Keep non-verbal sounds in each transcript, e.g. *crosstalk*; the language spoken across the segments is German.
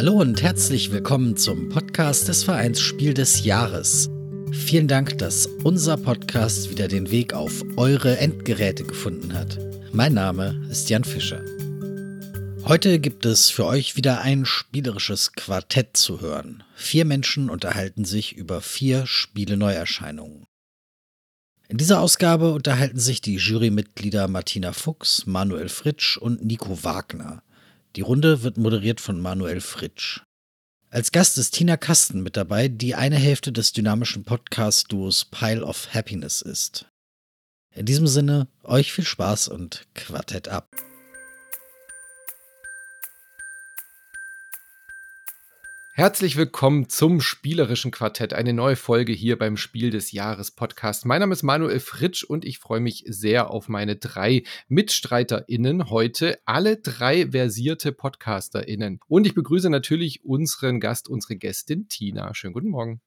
Hallo und herzlich willkommen zum Podcast des Vereins Spiel des Jahres. Vielen Dank, dass unser Podcast wieder den Weg auf eure Endgeräte gefunden hat. Mein Name ist Jan Fischer. Heute gibt es für euch wieder ein spielerisches Quartett zu hören. Vier Menschen unterhalten sich über vier Spiele-Neuerscheinungen. In dieser Ausgabe unterhalten sich die Jurymitglieder Martina Fuchs, Manuel Fritsch und Nico Wagner. Die Runde wird moderiert von Manuel Fritsch. Als Gast ist Tina Kasten mit dabei, die eine Hälfte des dynamischen Podcast-Duos Pile of Happiness ist. In diesem Sinne, euch viel Spaß und Quartett ab. Herzlich willkommen zum Spielerischen Quartett, eine neue Folge hier beim Spiel des Jahres Podcast. Mein Name ist Manuel Fritsch und ich freue mich sehr auf meine drei MitstreiterInnen heute, alle drei versierte PodcasterInnen. Und ich begrüße natürlich unseren Gast, unsere Gästin Tina. Schönen guten Morgen.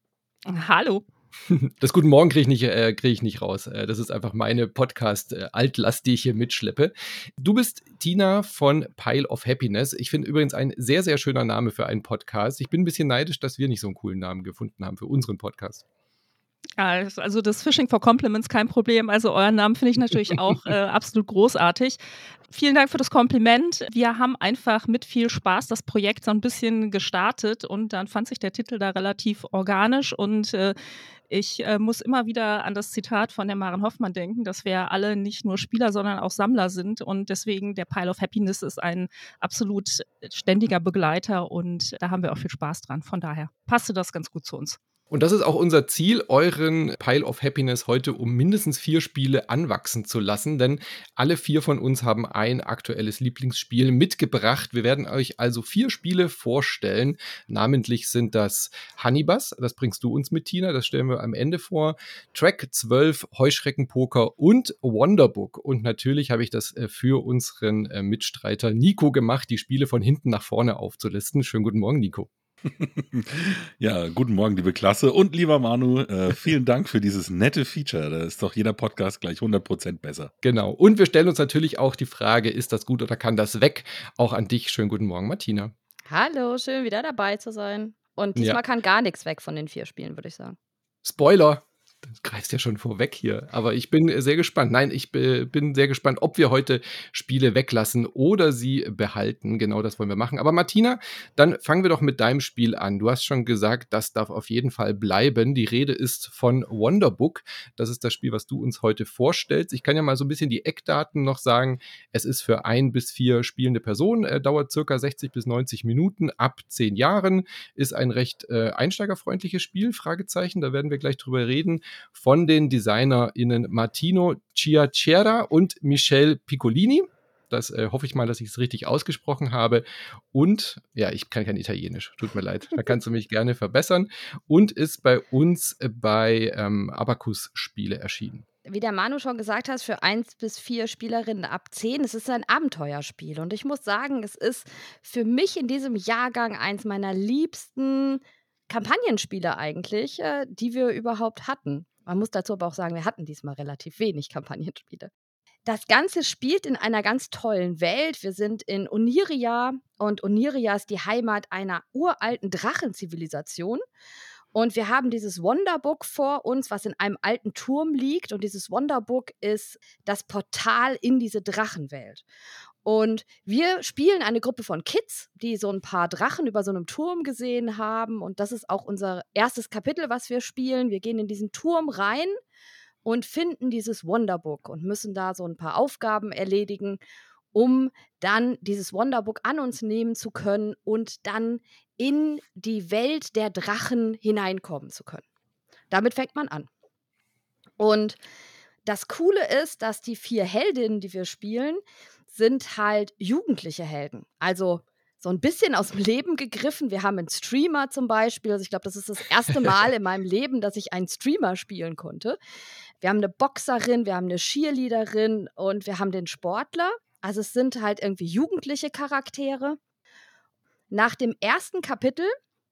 Hallo. *laughs* Das Guten Morgen kriege ich, nicht, äh, krieg ich nicht raus. Äh, das ist einfach meine Podcast-Altlast, äh, die ich hier mitschleppe. Du bist Tina von Pile of Happiness. Ich finde übrigens ein sehr, sehr schöner Name für einen Podcast. Ich bin ein bisschen neidisch, dass wir nicht so einen coolen Namen gefunden haben für unseren Podcast. Also das Fishing for Compliments kein Problem. Also euren Namen finde ich natürlich *laughs* auch äh, absolut großartig. Vielen Dank für das Kompliment. Wir haben einfach mit viel Spaß das Projekt so ein bisschen gestartet und dann fand sich der Titel da relativ organisch und äh, ich äh, muss immer wieder an das Zitat von der Maren Hoffmann denken, dass wir alle nicht nur Spieler, sondern auch Sammler sind und deswegen der Pile of Happiness ist ein absolut ständiger Begleiter und da haben wir auch viel Spaß dran. Von daher passte das ganz gut zu uns. Und das ist auch unser Ziel, euren Pile of Happiness heute um mindestens vier Spiele anwachsen zu lassen, denn alle vier von uns haben ein aktuelles Lieblingsspiel mitgebracht. Wir werden euch also vier Spiele vorstellen. Namentlich sind das Honeybus, das bringst du uns mit, Tina, das stellen wir am Ende vor. Track 12, Heuschreckenpoker und Wonderbook. Und natürlich habe ich das äh, für unseren äh, Mitstreiter Nico gemacht, die Spiele von hinten nach vorne aufzulisten. Schönen guten Morgen, Nico. *laughs* ja, guten Morgen, liebe Klasse und lieber Manu. Äh, vielen Dank für dieses nette Feature. Da ist doch jeder Podcast gleich 100% besser. Genau. Und wir stellen uns natürlich auch die Frage, ist das gut oder kann das weg? Auch an dich. Schönen guten Morgen, Martina. Hallo, schön wieder dabei zu sein. Und diesmal ja. kann gar nichts weg von den vier Spielen, würde ich sagen. Spoiler greifst ja schon vorweg hier. Aber ich bin sehr gespannt. Nein, ich bin sehr gespannt, ob wir heute Spiele weglassen oder sie behalten. Genau das wollen wir machen. Aber Martina, dann fangen wir doch mit deinem Spiel an. Du hast schon gesagt, das darf auf jeden Fall bleiben. Die Rede ist von Wonderbook. Das ist das Spiel, was du uns heute vorstellst. Ich kann ja mal so ein bisschen die Eckdaten noch sagen. Es ist für ein bis vier spielende Personen, äh, dauert circa 60 bis 90 Minuten ab zehn Jahren, ist ein recht äh, einsteigerfreundliches Spiel, Fragezeichen. Da werden wir gleich drüber reden von den DesignerInnen Martino Ciacera und Michelle Piccolini. Das äh, hoffe ich mal, dass ich es richtig ausgesprochen habe. Und ja, ich kann kein Italienisch, tut mir leid. Da kannst du mich gerne verbessern. Und ist bei uns bei ähm, Abacus Spiele erschienen wie der Manu schon gesagt hat, für eins bis vier Spielerinnen ab zehn. Es ist ein Abenteuerspiel. Und ich muss sagen, es ist für mich in diesem Jahrgang eins meiner liebsten Kampagnenspiele eigentlich, äh, die wir überhaupt hatten. Man muss dazu aber auch sagen, wir hatten diesmal relativ wenig Kampagnenspiele. Das Ganze spielt in einer ganz tollen Welt. Wir sind in Oniria und Oniria ist die Heimat einer uralten Drachenzivilisation. Und wir haben dieses Wonderbook vor uns, was in einem alten Turm liegt. Und dieses Wonderbook ist das Portal in diese Drachenwelt. Und wir spielen eine Gruppe von Kids, die so ein paar Drachen über so einem Turm gesehen haben. Und das ist auch unser erstes Kapitel, was wir spielen. Wir gehen in diesen Turm rein und finden dieses Wonderbook und müssen da so ein paar Aufgaben erledigen, um dann dieses Wonderbook an uns nehmen zu können und dann in die Welt der Drachen hineinkommen zu können. Damit fängt man an. Und das Coole ist, dass die vier Heldinnen, die wir spielen, sind halt jugendliche Helden. Also so ein bisschen aus dem *laughs* Leben gegriffen. Wir haben einen Streamer zum Beispiel. Also ich glaube, das ist das erste *laughs* Mal in meinem Leben, dass ich einen Streamer spielen konnte. Wir haben eine Boxerin, wir haben eine Cheerleaderin und wir haben den Sportler. Also es sind halt irgendwie jugendliche Charaktere. Nach dem ersten Kapitel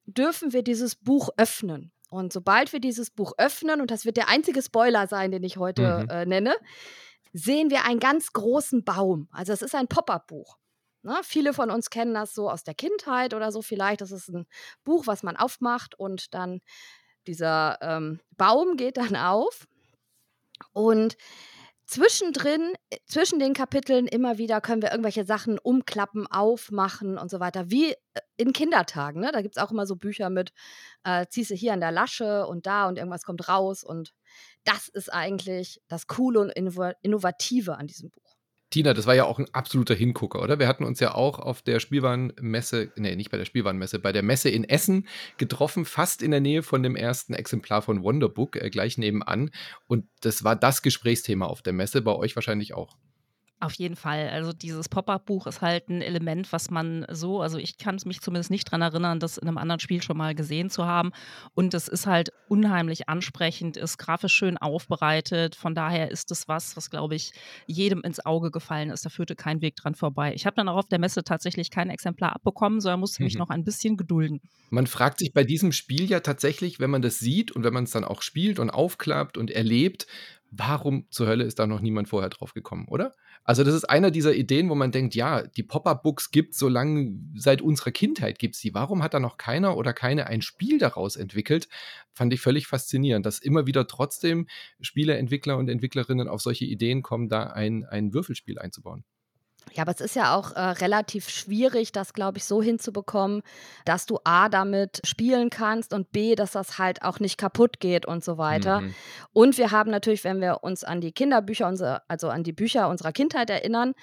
dürfen wir dieses Buch öffnen. Und sobald wir dieses Buch öffnen, und das wird der einzige Spoiler sein, den ich heute mhm. äh, nenne, sehen wir einen ganz großen Baum. Also es ist ein Pop-up-Buch. Ne? Viele von uns kennen das so aus der Kindheit oder so vielleicht. Das ist ein Buch, was man aufmacht und dann dieser ähm, Baum geht dann auf. Und zwischendrin, äh, zwischen den Kapiteln immer wieder können wir irgendwelche Sachen umklappen, aufmachen und so weiter, wie äh, in Kindertagen. Ne? Da gibt es auch immer so Bücher mit, äh, ziehst du hier an der Lasche und da und irgendwas kommt raus. Und das ist eigentlich das Coole und Innovative an diesem Buch. Tina, das war ja auch ein absoluter Hingucker, oder? Wir hatten uns ja auch auf der Spielwarenmesse, nee, nicht bei der Spielwarenmesse, bei der Messe in Essen getroffen, fast in der Nähe von dem ersten Exemplar von Wonderbook, äh, gleich nebenan. Und das war das Gesprächsthema auf der Messe, bei euch wahrscheinlich auch. Auf jeden Fall. Also dieses Pop-up-Buch ist halt ein Element, was man so, also ich kann mich zumindest nicht daran erinnern, das in einem anderen Spiel schon mal gesehen zu haben. Und es ist halt unheimlich ansprechend, ist grafisch schön aufbereitet. Von daher ist es was, was, glaube ich, jedem ins Auge gefallen ist. Da führte kein Weg dran vorbei. Ich habe dann auch auf der Messe tatsächlich kein Exemplar abbekommen, sondern musste mich mhm. noch ein bisschen gedulden. Man fragt sich bei diesem Spiel ja tatsächlich, wenn man das sieht und wenn man es dann auch spielt und aufklappt und erlebt, warum zur Hölle ist da noch niemand vorher drauf gekommen, oder? Also das ist einer dieser Ideen, wo man denkt, ja, die Pop-up-Books gibt es so lange, seit unserer Kindheit gibt es die. Warum hat da noch keiner oder keine ein Spiel daraus entwickelt? Fand ich völlig faszinierend, dass immer wieder trotzdem Spieleentwickler und Entwicklerinnen auf solche Ideen kommen, da ein, ein Würfelspiel einzubauen. Ja, aber es ist ja auch äh, relativ schwierig, das, glaube ich, so hinzubekommen, dass du A damit spielen kannst und B, dass das halt auch nicht kaputt geht und so weiter. Mhm. Und wir haben natürlich, wenn wir uns an die Kinderbücher, unsere, also an die Bücher unserer Kindheit erinnern,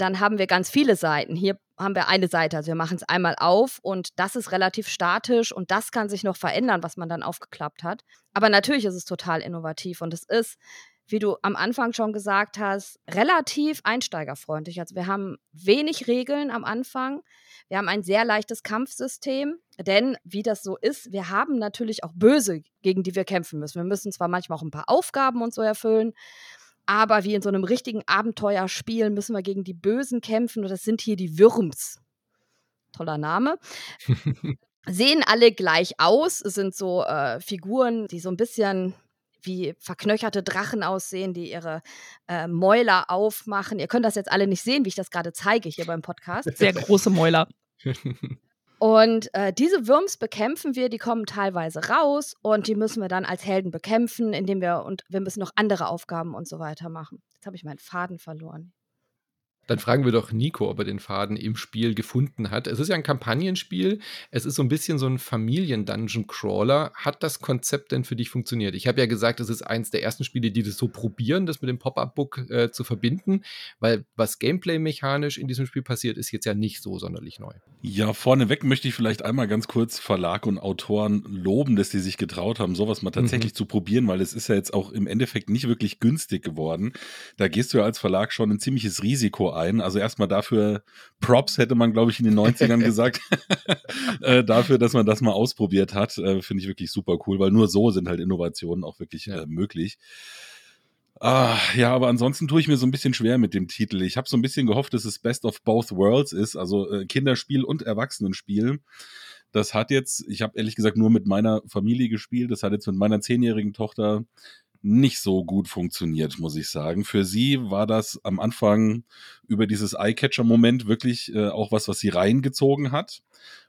dann haben wir ganz viele Seiten. Hier haben wir eine Seite, also wir machen es einmal auf und das ist relativ statisch und das kann sich noch verändern, was man dann aufgeklappt hat. Aber natürlich ist es total innovativ und es ist wie du am Anfang schon gesagt hast, relativ einsteigerfreundlich. Also wir haben wenig Regeln am Anfang. Wir haben ein sehr leichtes Kampfsystem, denn wie das so ist, wir haben natürlich auch Böse, gegen die wir kämpfen müssen. Wir müssen zwar manchmal auch ein paar Aufgaben und so erfüllen, aber wie in so einem richtigen Abenteuerspiel müssen wir gegen die Bösen kämpfen und das sind hier die Würms. Toller Name. *laughs* Sehen alle gleich aus, es sind so äh, Figuren, die so ein bisschen wie verknöcherte Drachen aussehen, die ihre äh, Mäuler aufmachen. Ihr könnt das jetzt alle nicht sehen, wie ich das gerade zeige hier beim Podcast. Sehr große Mäuler. Und äh, diese Würms bekämpfen wir, die kommen teilweise raus und die müssen wir dann als Helden bekämpfen, indem wir und wir müssen noch andere Aufgaben und so weiter machen. Jetzt habe ich meinen Faden verloren. Dann fragen wir doch Nico, ob er den Faden im Spiel gefunden hat. Es ist ja ein Kampagnenspiel. Es ist so ein bisschen so ein Familien-Dungeon-Crawler. Hat das Konzept denn für dich funktioniert? Ich habe ja gesagt, es ist eins der ersten Spiele, die das so probieren, das mit dem Pop-Up-Book äh, zu verbinden, weil was Gameplay-mechanisch in diesem Spiel passiert, ist jetzt ja nicht so sonderlich neu. Ja, vorneweg möchte ich vielleicht einmal ganz kurz Verlag und Autoren loben, dass die sich getraut haben, sowas mal tatsächlich mhm. zu probieren, weil es ist ja jetzt auch im Endeffekt nicht wirklich günstig geworden. Da gehst du ja als Verlag schon ein ziemliches Risiko ein ein. Also erstmal dafür Props hätte man, glaube ich, in den 90ern *laughs* gesagt. *laughs* äh, dafür, dass man das mal ausprobiert hat, äh, finde ich wirklich super cool, weil nur so sind halt Innovationen auch wirklich äh, möglich. Ah, ja, aber ansonsten tue ich mir so ein bisschen schwer mit dem Titel. Ich habe so ein bisschen gehofft, dass es Best of Both Worlds ist, also äh, Kinderspiel und Erwachsenenspiel. Das hat jetzt, ich habe ehrlich gesagt nur mit meiner Familie gespielt, das hat jetzt mit meiner zehnjährigen Tochter nicht so gut funktioniert, muss ich sagen. Für sie war das am Anfang über dieses Eye-Catcher-Moment wirklich äh, auch was, was sie reingezogen hat.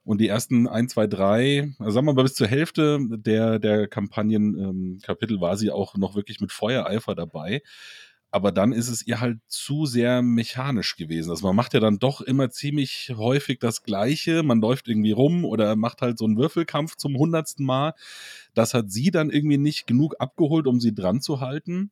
Und die ersten ein, zwei, drei, sagen wir mal bis zur Hälfte der, der Kampagnenkapitel ähm, war sie auch noch wirklich mit Feuereifer dabei aber dann ist es ihr halt zu sehr mechanisch gewesen. Also man macht ja dann doch immer ziemlich häufig das Gleiche. Man läuft irgendwie rum oder macht halt so einen Würfelkampf zum hundertsten Mal. Das hat sie dann irgendwie nicht genug abgeholt, um sie dran zu halten.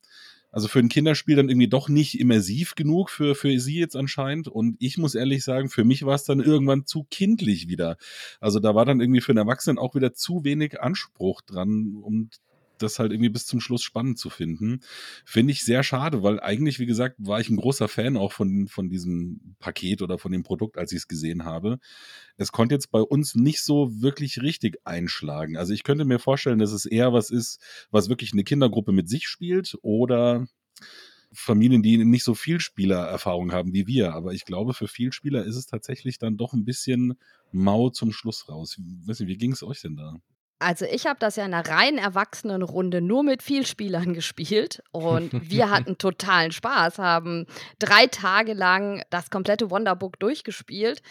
Also für ein Kinderspiel dann irgendwie doch nicht immersiv genug für, für sie jetzt anscheinend. Und ich muss ehrlich sagen, für mich war es dann irgendwann zu kindlich wieder. Also da war dann irgendwie für einen Erwachsenen auch wieder zu wenig Anspruch dran. Und das halt irgendwie bis zum Schluss spannend zu finden. Finde ich sehr schade, weil eigentlich, wie gesagt, war ich ein großer Fan auch von, von diesem Paket oder von dem Produkt, als ich es gesehen habe. Es konnte jetzt bei uns nicht so wirklich richtig einschlagen. Also ich könnte mir vorstellen, dass es eher was ist, was wirklich eine Kindergruppe mit sich spielt oder Familien, die nicht so viel Spielererfahrung haben wie wir. Aber ich glaube, für viel Spieler ist es tatsächlich dann doch ein bisschen mau zum Schluss raus. Ich weiß nicht, wie ging es euch denn da? Also ich habe das ja in einer rein erwachsenen Runde nur mit Vielspielern gespielt und *laughs* wir hatten totalen Spaß, haben drei Tage lang das komplette Wonderbook durchgespielt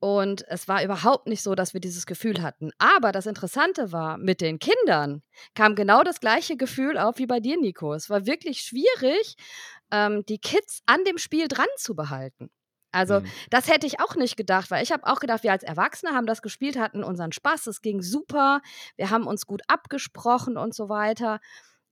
und es war überhaupt nicht so, dass wir dieses Gefühl hatten. Aber das Interessante war, mit den Kindern kam genau das gleiche Gefühl auf wie bei dir, Nico. Es war wirklich schwierig, ähm, die Kids an dem Spiel dran zu behalten. Also, mhm. das hätte ich auch nicht gedacht, weil ich habe auch gedacht, wir als Erwachsene haben das gespielt, hatten unseren Spaß, es ging super, wir haben uns gut abgesprochen und so weiter.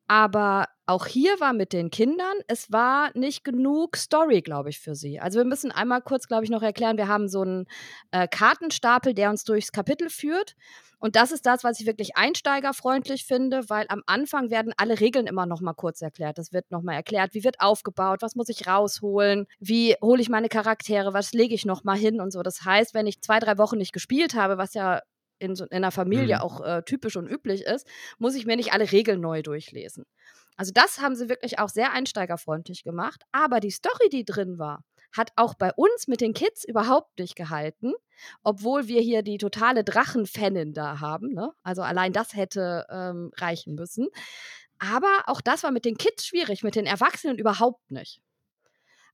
Aber auch hier war mit den Kindern, es war nicht genug Story, glaube ich, für sie. Also wir müssen einmal kurz, glaube ich, noch erklären, wir haben so einen äh, Kartenstapel, der uns durchs Kapitel führt. Und das ist das, was ich wirklich einsteigerfreundlich finde, weil am Anfang werden alle Regeln immer noch mal kurz erklärt. Das wird noch mal erklärt, wie wird aufgebaut, was muss ich rausholen, wie hole ich meine Charaktere, was lege ich noch mal hin und so. Das heißt, wenn ich zwei, drei Wochen nicht gespielt habe, was ja in, so, in einer Familie mhm. auch äh, typisch und üblich ist, muss ich mir nicht alle Regeln neu durchlesen. Also das haben sie wirklich auch sehr einsteigerfreundlich gemacht. Aber die Story, die drin war, hat auch bei uns mit den Kids überhaupt nicht gehalten, obwohl wir hier die totale Drachenfanin da haben. Ne? Also allein das hätte ähm, reichen müssen. Aber auch das war mit den Kids schwierig, mit den Erwachsenen überhaupt nicht.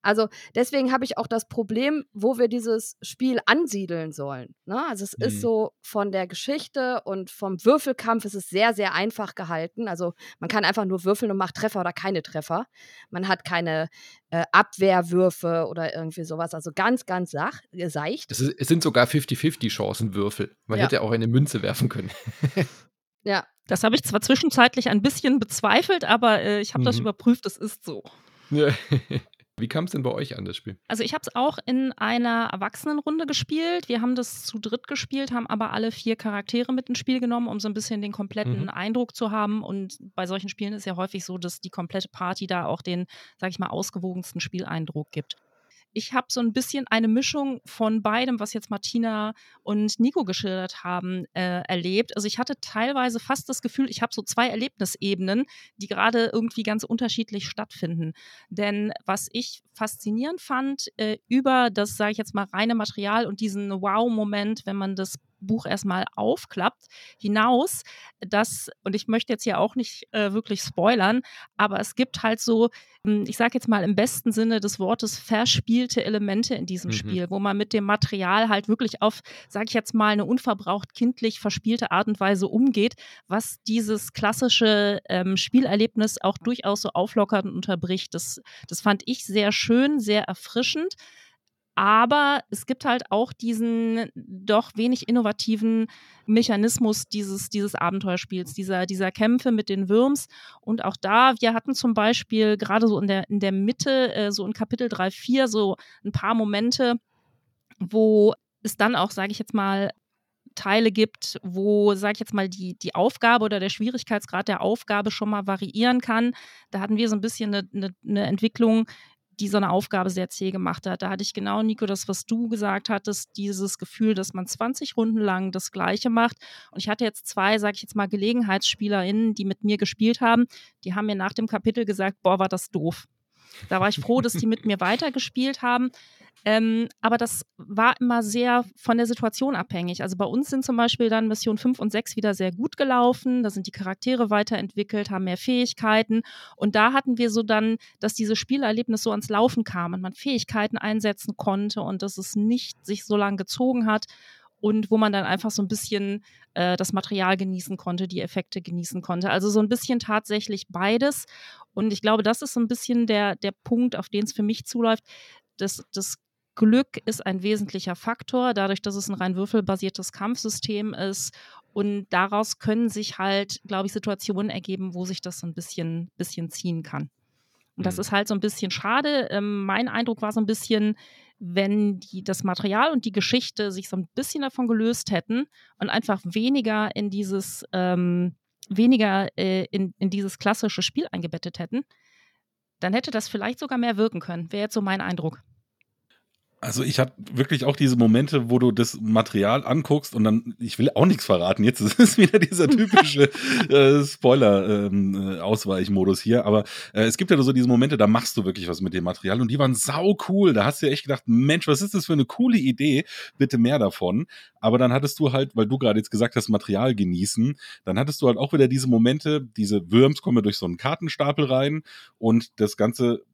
Also deswegen habe ich auch das Problem, wo wir dieses Spiel ansiedeln sollen. Ne? Also es mhm. ist so von der Geschichte und vom Würfelkampf ist es sehr, sehr einfach gehalten. Also man kann einfach nur würfeln und macht Treffer oder keine Treffer. Man hat keine äh, Abwehrwürfe oder irgendwie sowas. Also ganz, ganz sach, seicht. Es, ist, es sind sogar 50-50 Chancenwürfel. Man ja. hätte auch eine Münze werfen können. *laughs* ja. Das habe ich zwar zwischenzeitlich ein bisschen bezweifelt, aber äh, ich habe mhm. das überprüft, es ist so. Ja. *laughs* Wie kam es denn bei euch an, das Spiel? Also ich habe es auch in einer Erwachsenenrunde gespielt. Wir haben das zu dritt gespielt, haben aber alle vier Charaktere mit ins Spiel genommen, um so ein bisschen den kompletten mhm. Eindruck zu haben. Und bei solchen Spielen ist ja häufig so, dass die komplette Party da auch den, sag ich mal, ausgewogensten Spieleindruck gibt ich habe so ein bisschen eine Mischung von beidem, was jetzt Martina und Nico geschildert haben, äh, erlebt. Also ich hatte teilweise fast das Gefühl, ich habe so zwei Erlebnisebenen, die gerade irgendwie ganz unterschiedlich stattfinden. Denn was ich faszinierend fand äh, über das, sage ich jetzt mal, reine Material und diesen Wow-Moment, wenn man das Buch erstmal aufklappt, hinaus, dass, und ich möchte jetzt hier auch nicht äh, wirklich spoilern, aber es gibt halt so, hm, ich sage jetzt mal im besten Sinne des Wortes, verspielte Elemente in diesem mhm. Spiel, wo man mit dem Material halt wirklich auf, sage ich jetzt mal, eine unverbraucht kindlich verspielte Art und Weise umgeht, was dieses klassische ähm, Spielerlebnis auch durchaus so auflockert und unterbricht. Das, das fand ich sehr schön, sehr erfrischend. Aber es gibt halt auch diesen doch wenig innovativen Mechanismus dieses, dieses Abenteuerspiels, dieser, dieser Kämpfe mit den Würms. Und auch da, wir hatten zum Beispiel gerade so in der, in der Mitte, äh, so in Kapitel 3, 4, so ein paar Momente, wo es dann auch, sage ich jetzt mal, Teile gibt, wo, sage ich jetzt mal, die, die Aufgabe oder der Schwierigkeitsgrad der Aufgabe schon mal variieren kann. Da hatten wir so ein bisschen eine, eine, eine Entwicklung, die so eine Aufgabe sehr zäh gemacht hat. Da hatte ich genau, Nico, das, was du gesagt hattest, dieses Gefühl, dass man 20 Runden lang das Gleiche macht. Und ich hatte jetzt zwei, sage ich jetzt mal, GelegenheitsspielerInnen, die mit mir gespielt haben. Die haben mir nach dem Kapitel gesagt, boah, war das doof. Da war ich froh, dass die mit mir weitergespielt haben. Ähm, aber das war immer sehr von der Situation abhängig. Also bei uns sind zum Beispiel dann Mission 5 und 6 wieder sehr gut gelaufen. Da sind die Charaktere weiterentwickelt, haben mehr Fähigkeiten. Und da hatten wir so dann, dass dieses Spielerlebnis so ans Laufen kam und man Fähigkeiten einsetzen konnte und dass es nicht sich so lange gezogen hat und wo man dann einfach so ein bisschen äh, das Material genießen konnte, die Effekte genießen konnte. Also so ein bisschen tatsächlich beides. Und ich glaube, das ist so ein bisschen der, der Punkt, auf den es für mich zuläuft. Das, das Glück ist ein wesentlicher Faktor, dadurch, dass es ein rein würfelbasiertes Kampfsystem ist. Und daraus können sich halt, glaube ich, Situationen ergeben, wo sich das so ein bisschen, bisschen ziehen kann. Und das mhm. ist halt so ein bisschen schade. Ähm, mein Eindruck war so ein bisschen, wenn die, das Material und die Geschichte sich so ein bisschen davon gelöst hätten und einfach weniger in dieses, ähm, weniger äh, in, in dieses klassische Spiel eingebettet hätten, dann hätte das vielleicht sogar mehr wirken können. Wäre jetzt so mein Eindruck. Also ich hatte wirklich auch diese Momente, wo du das Material anguckst und dann, ich will auch nichts verraten, jetzt ist *laughs* es wieder dieser typische *laughs* äh, Spoiler-Ausweichmodus ähm, hier, aber äh, es gibt ja so diese Momente, da machst du wirklich was mit dem Material und die waren sau cool, da hast du ja echt gedacht, Mensch, was ist das für eine coole Idee, bitte mehr davon, aber dann hattest du halt, weil du gerade jetzt gesagt hast, Material genießen, dann hattest du halt auch wieder diese Momente, diese Würms kommen durch so einen Kartenstapel rein und das Ganze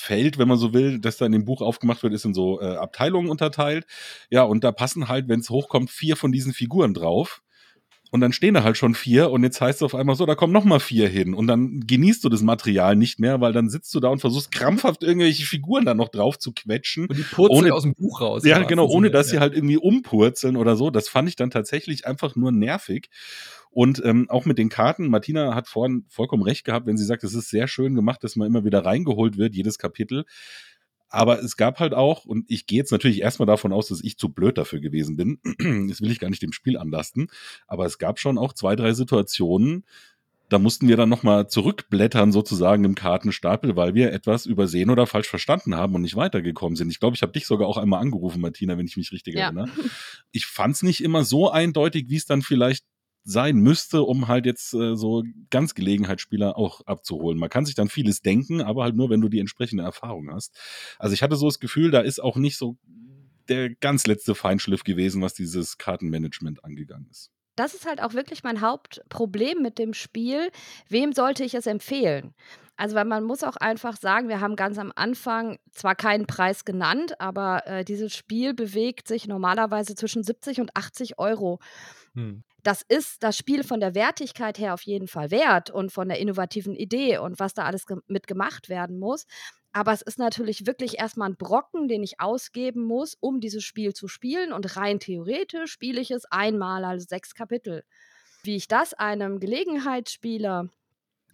Feld, wenn man so will, das da in dem Buch aufgemacht wird, ist in so äh, Abteilungen unterteilt. Ja, und da passen halt, wenn es hochkommt, vier von diesen Figuren drauf. Und dann stehen da halt schon vier und jetzt heißt es auf einmal so, da kommen noch mal vier hin und dann genießt du das Material nicht mehr, weil dann sitzt du da und versuchst krampfhaft irgendwelche Figuren da noch drauf zu quetschen. Und die purzeln ohne, aus dem Buch raus. Ja, genau, ohne dass ja. sie halt irgendwie umpurzeln oder so. Das fand ich dann tatsächlich einfach nur nervig. Und ähm, auch mit den Karten, Martina hat vorhin vollkommen recht gehabt, wenn sie sagt, es ist sehr schön gemacht, dass man immer wieder reingeholt wird, jedes Kapitel. Aber es gab halt auch, und ich gehe jetzt natürlich erstmal davon aus, dass ich zu blöd dafür gewesen bin. *clears throat* Das will ich gar nicht dem Spiel anlasten. Aber es gab schon auch zwei, drei Situationen, da mussten wir dann nochmal zurückblättern sozusagen im Kartenstapel, weil wir etwas übersehen oder falsch verstanden haben und nicht weitergekommen sind. Ich glaube, ich habe dich sogar auch einmal angerufen, Martina, wenn ich mich richtig ja. erinnere. Ich fand es nicht immer so eindeutig, wie es dann vielleicht sein müsste, um halt jetzt äh, so ganz Gelegenheitsspieler auch abzuholen. Man kann sich dann vieles denken, aber halt nur, wenn du die entsprechende Erfahrung hast. Also ich hatte so das Gefühl, da ist auch nicht so der ganz letzte Feinschliff gewesen, was dieses Kartenmanagement angegangen ist. Das ist halt auch wirklich mein Hauptproblem mit dem Spiel. Wem sollte ich es empfehlen? Also, weil man muss auch einfach sagen, wir haben ganz am Anfang zwar keinen Preis genannt, aber äh, dieses Spiel bewegt sich normalerweise zwischen 70 und 80 Euro. Hm das ist das Spiel von der Wertigkeit her auf jeden Fall wert und von der innovativen Idee und was da alles ge mit gemacht werden muss. Aber es ist natürlich wirklich erstmal ein Brocken, den ich ausgeben muss, um dieses Spiel zu spielen. Und rein theoretisch spiele ich es einmal, also sechs Kapitel. Wie ich das einem Gelegenheitsspieler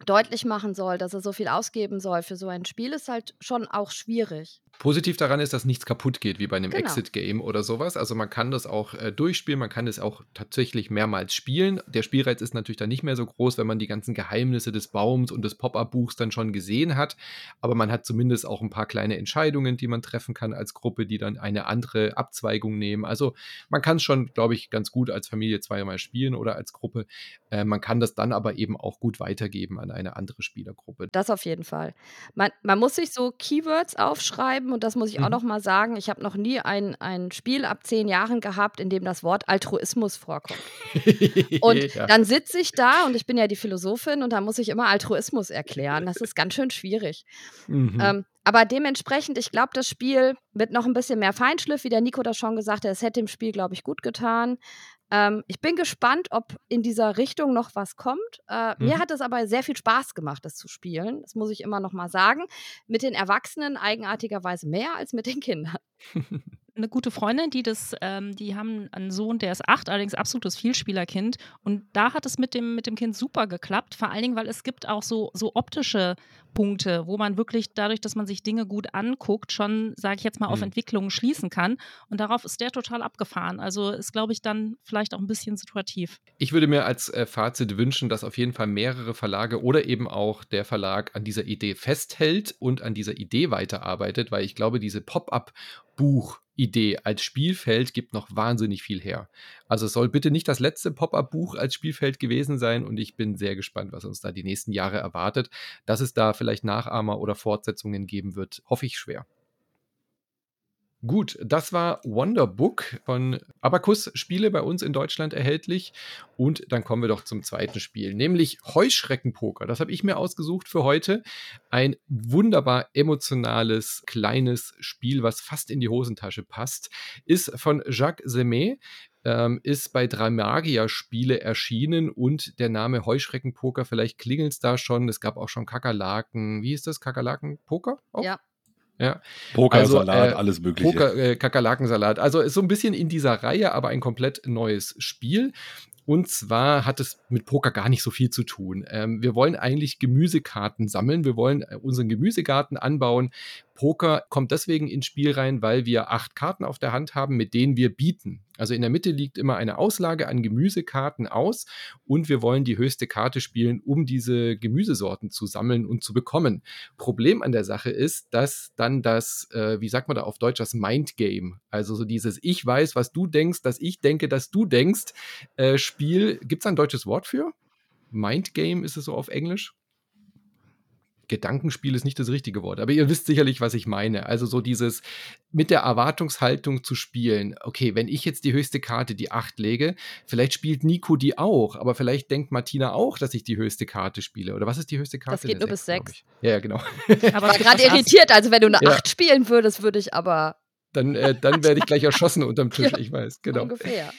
deutlich machen soll, dass er so viel ausgeben soll für so ein Spiel, ist halt schon auch schwierig. Positiv daran ist, dass nichts kaputt geht, wie bei einem genau. Exit-Game oder sowas. Also man kann das auch äh, durchspielen, man kann es auch tatsächlich mehrmals spielen. Der Spielreiz ist natürlich dann nicht mehr so groß, wenn man die ganzen Geheimnisse des Baums und des Pop-Up-Buchs dann schon gesehen hat. Aber man hat zumindest auch ein paar kleine Entscheidungen, die man treffen kann als Gruppe, die dann eine andere Abzweigung nehmen. Also man kann es schon, glaube ich, ganz gut als Familie zweimal spielen oder als Gruppe. Äh, man kann das dann aber eben auch gut weitergeben an eine andere Spielergruppe. Das auf jeden Fall. Man, man muss sich so Keywords aufschreiben und das muss ich mhm. auch noch mal sagen. Ich habe noch nie ein, ein Spiel ab zehn Jahren gehabt, in dem das Wort Altruismus vorkommt. und *laughs* ja. dann sitze ich da und ich bin ja die Philosophin und da muss ich immer Altruismus erklären. Das ist ganz schön schwierig. Mhm. Ähm, aber dementsprechend, ich glaube, das Spiel mit noch ein bisschen mehr Feinschliff, wie der Nico das schon gesagt hat, es hätte dem Spiel, glaube ich, gut getan. Ähm, ich bin gespannt, ob in dieser Richtung noch was kommt. Äh, mhm. Mir hat es aber sehr viel Spaß gemacht, das zu spielen. Das muss ich immer noch mal sagen. Mit den Erwachsenen eigenartigerweise mehr als mit den Kindern. *laughs* eine gute Freundin, die das, ähm, die haben einen Sohn, der ist acht, allerdings absolutes Vielspielerkind. Und da hat es mit dem, mit dem Kind super geklappt. Vor allen Dingen, weil es gibt auch so, so optische Punkte, wo man wirklich dadurch, dass man sich Dinge gut anguckt, schon, sage ich jetzt mal, auf mhm. Entwicklungen schließen kann. Und darauf ist der total abgefahren. Also ist, glaube ich, dann vielleicht auch ein bisschen situativ. Ich würde mir als äh, Fazit wünschen, dass auf jeden Fall mehrere Verlage oder eben auch der Verlag an dieser Idee festhält und an dieser Idee weiterarbeitet, weil ich glaube, diese Pop-up Buch-Idee als Spielfeld gibt noch wahnsinnig viel her. Also es soll bitte nicht das letzte Pop-up-Buch als Spielfeld gewesen sein und ich bin sehr gespannt, was uns da die nächsten Jahre erwartet. Dass es da vielleicht Nachahmer oder Fortsetzungen geben wird, hoffe ich schwer. Gut, das war Wonderbook von Abacus Spiele bei uns in Deutschland erhältlich. Und dann kommen wir doch zum zweiten Spiel, nämlich Heuschreckenpoker. Das habe ich mir ausgesucht für heute. Ein wunderbar emotionales, kleines Spiel, was fast in die Hosentasche passt. Ist von Jacques Semet. Ähm, ist bei Dramagia Spiele erschienen und der Name Heuschreckenpoker, vielleicht klingelt es da schon. Es gab auch schon Kakerlaken. Wie ist das? Kakerlaken-Poker? Ja. Ja. Pokersalat, also, äh, alles Mögliche. Poker, äh, Kakerlakensalat. Also ist so ein bisschen in dieser Reihe, aber ein komplett neues Spiel. Und zwar hat es mit Poker gar nicht so viel zu tun. Ähm, wir wollen eigentlich Gemüsekarten sammeln. Wir wollen äh, unseren Gemüsegarten anbauen. Poker kommt deswegen ins Spiel rein, weil wir acht Karten auf der Hand haben, mit denen wir bieten. Also in der Mitte liegt immer eine Auslage an Gemüsekarten aus und wir wollen die höchste Karte spielen, um diese Gemüsesorten zu sammeln und zu bekommen. Problem an der Sache ist, dass dann das, äh, wie sagt man da auf Deutsch, das Mindgame, also so dieses Ich weiß, was du denkst, dass ich denke, dass du denkst, äh, Spiel, gibt es ein deutsches Wort für? Mindgame ist es so auf Englisch? Gedankenspiel ist nicht das richtige Wort, aber ihr wisst sicherlich, was ich meine. Also so dieses mit der Erwartungshaltung zu spielen. Okay, wenn ich jetzt die höchste Karte, die 8 lege, vielleicht spielt Nico die auch, aber vielleicht denkt Martina auch, dass ich die höchste Karte spiele. Oder was ist die höchste Karte? Das geht nur bis 6. Ja, genau. *laughs* Aber ich war gerade irritiert, also wenn du eine ja. 8 spielen würdest, würde ich aber. Dann, äh, dann *laughs* werde ich gleich erschossen unterm Tisch, ja, ich weiß, genau. Ungefähr.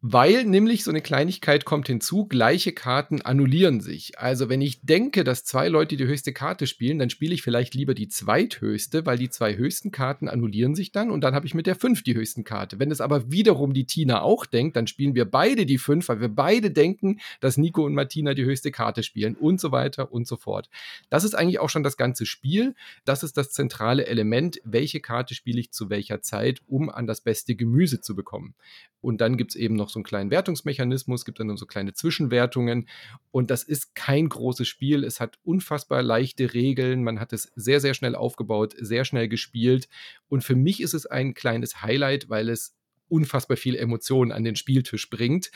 Weil nämlich so eine Kleinigkeit kommt hinzu, gleiche Karten annullieren sich. Also wenn ich denke, dass zwei Leute die höchste Karte spielen, dann spiele ich vielleicht lieber die zweithöchste, weil die zwei höchsten Karten annullieren sich dann und dann habe ich mit der fünf die höchsten Karte. Wenn es aber wiederum die Tina auch denkt, dann spielen wir beide die fünf, weil wir beide denken, dass Nico und Martina die höchste Karte spielen und so weiter und so fort. Das ist eigentlich auch schon das ganze Spiel. Das ist das zentrale Element, welche Karte spiele ich zu welcher Zeit, um an das beste Gemüse zu bekommen. Und dann gibt es eben noch so einen kleinen Wertungsmechanismus, gibt dann so kleine Zwischenwertungen. Und das ist kein großes Spiel. Es hat unfassbar leichte Regeln. Man hat es sehr, sehr schnell aufgebaut, sehr schnell gespielt. Und für mich ist es ein kleines Highlight, weil es unfassbar viele Emotionen an den Spieltisch bringt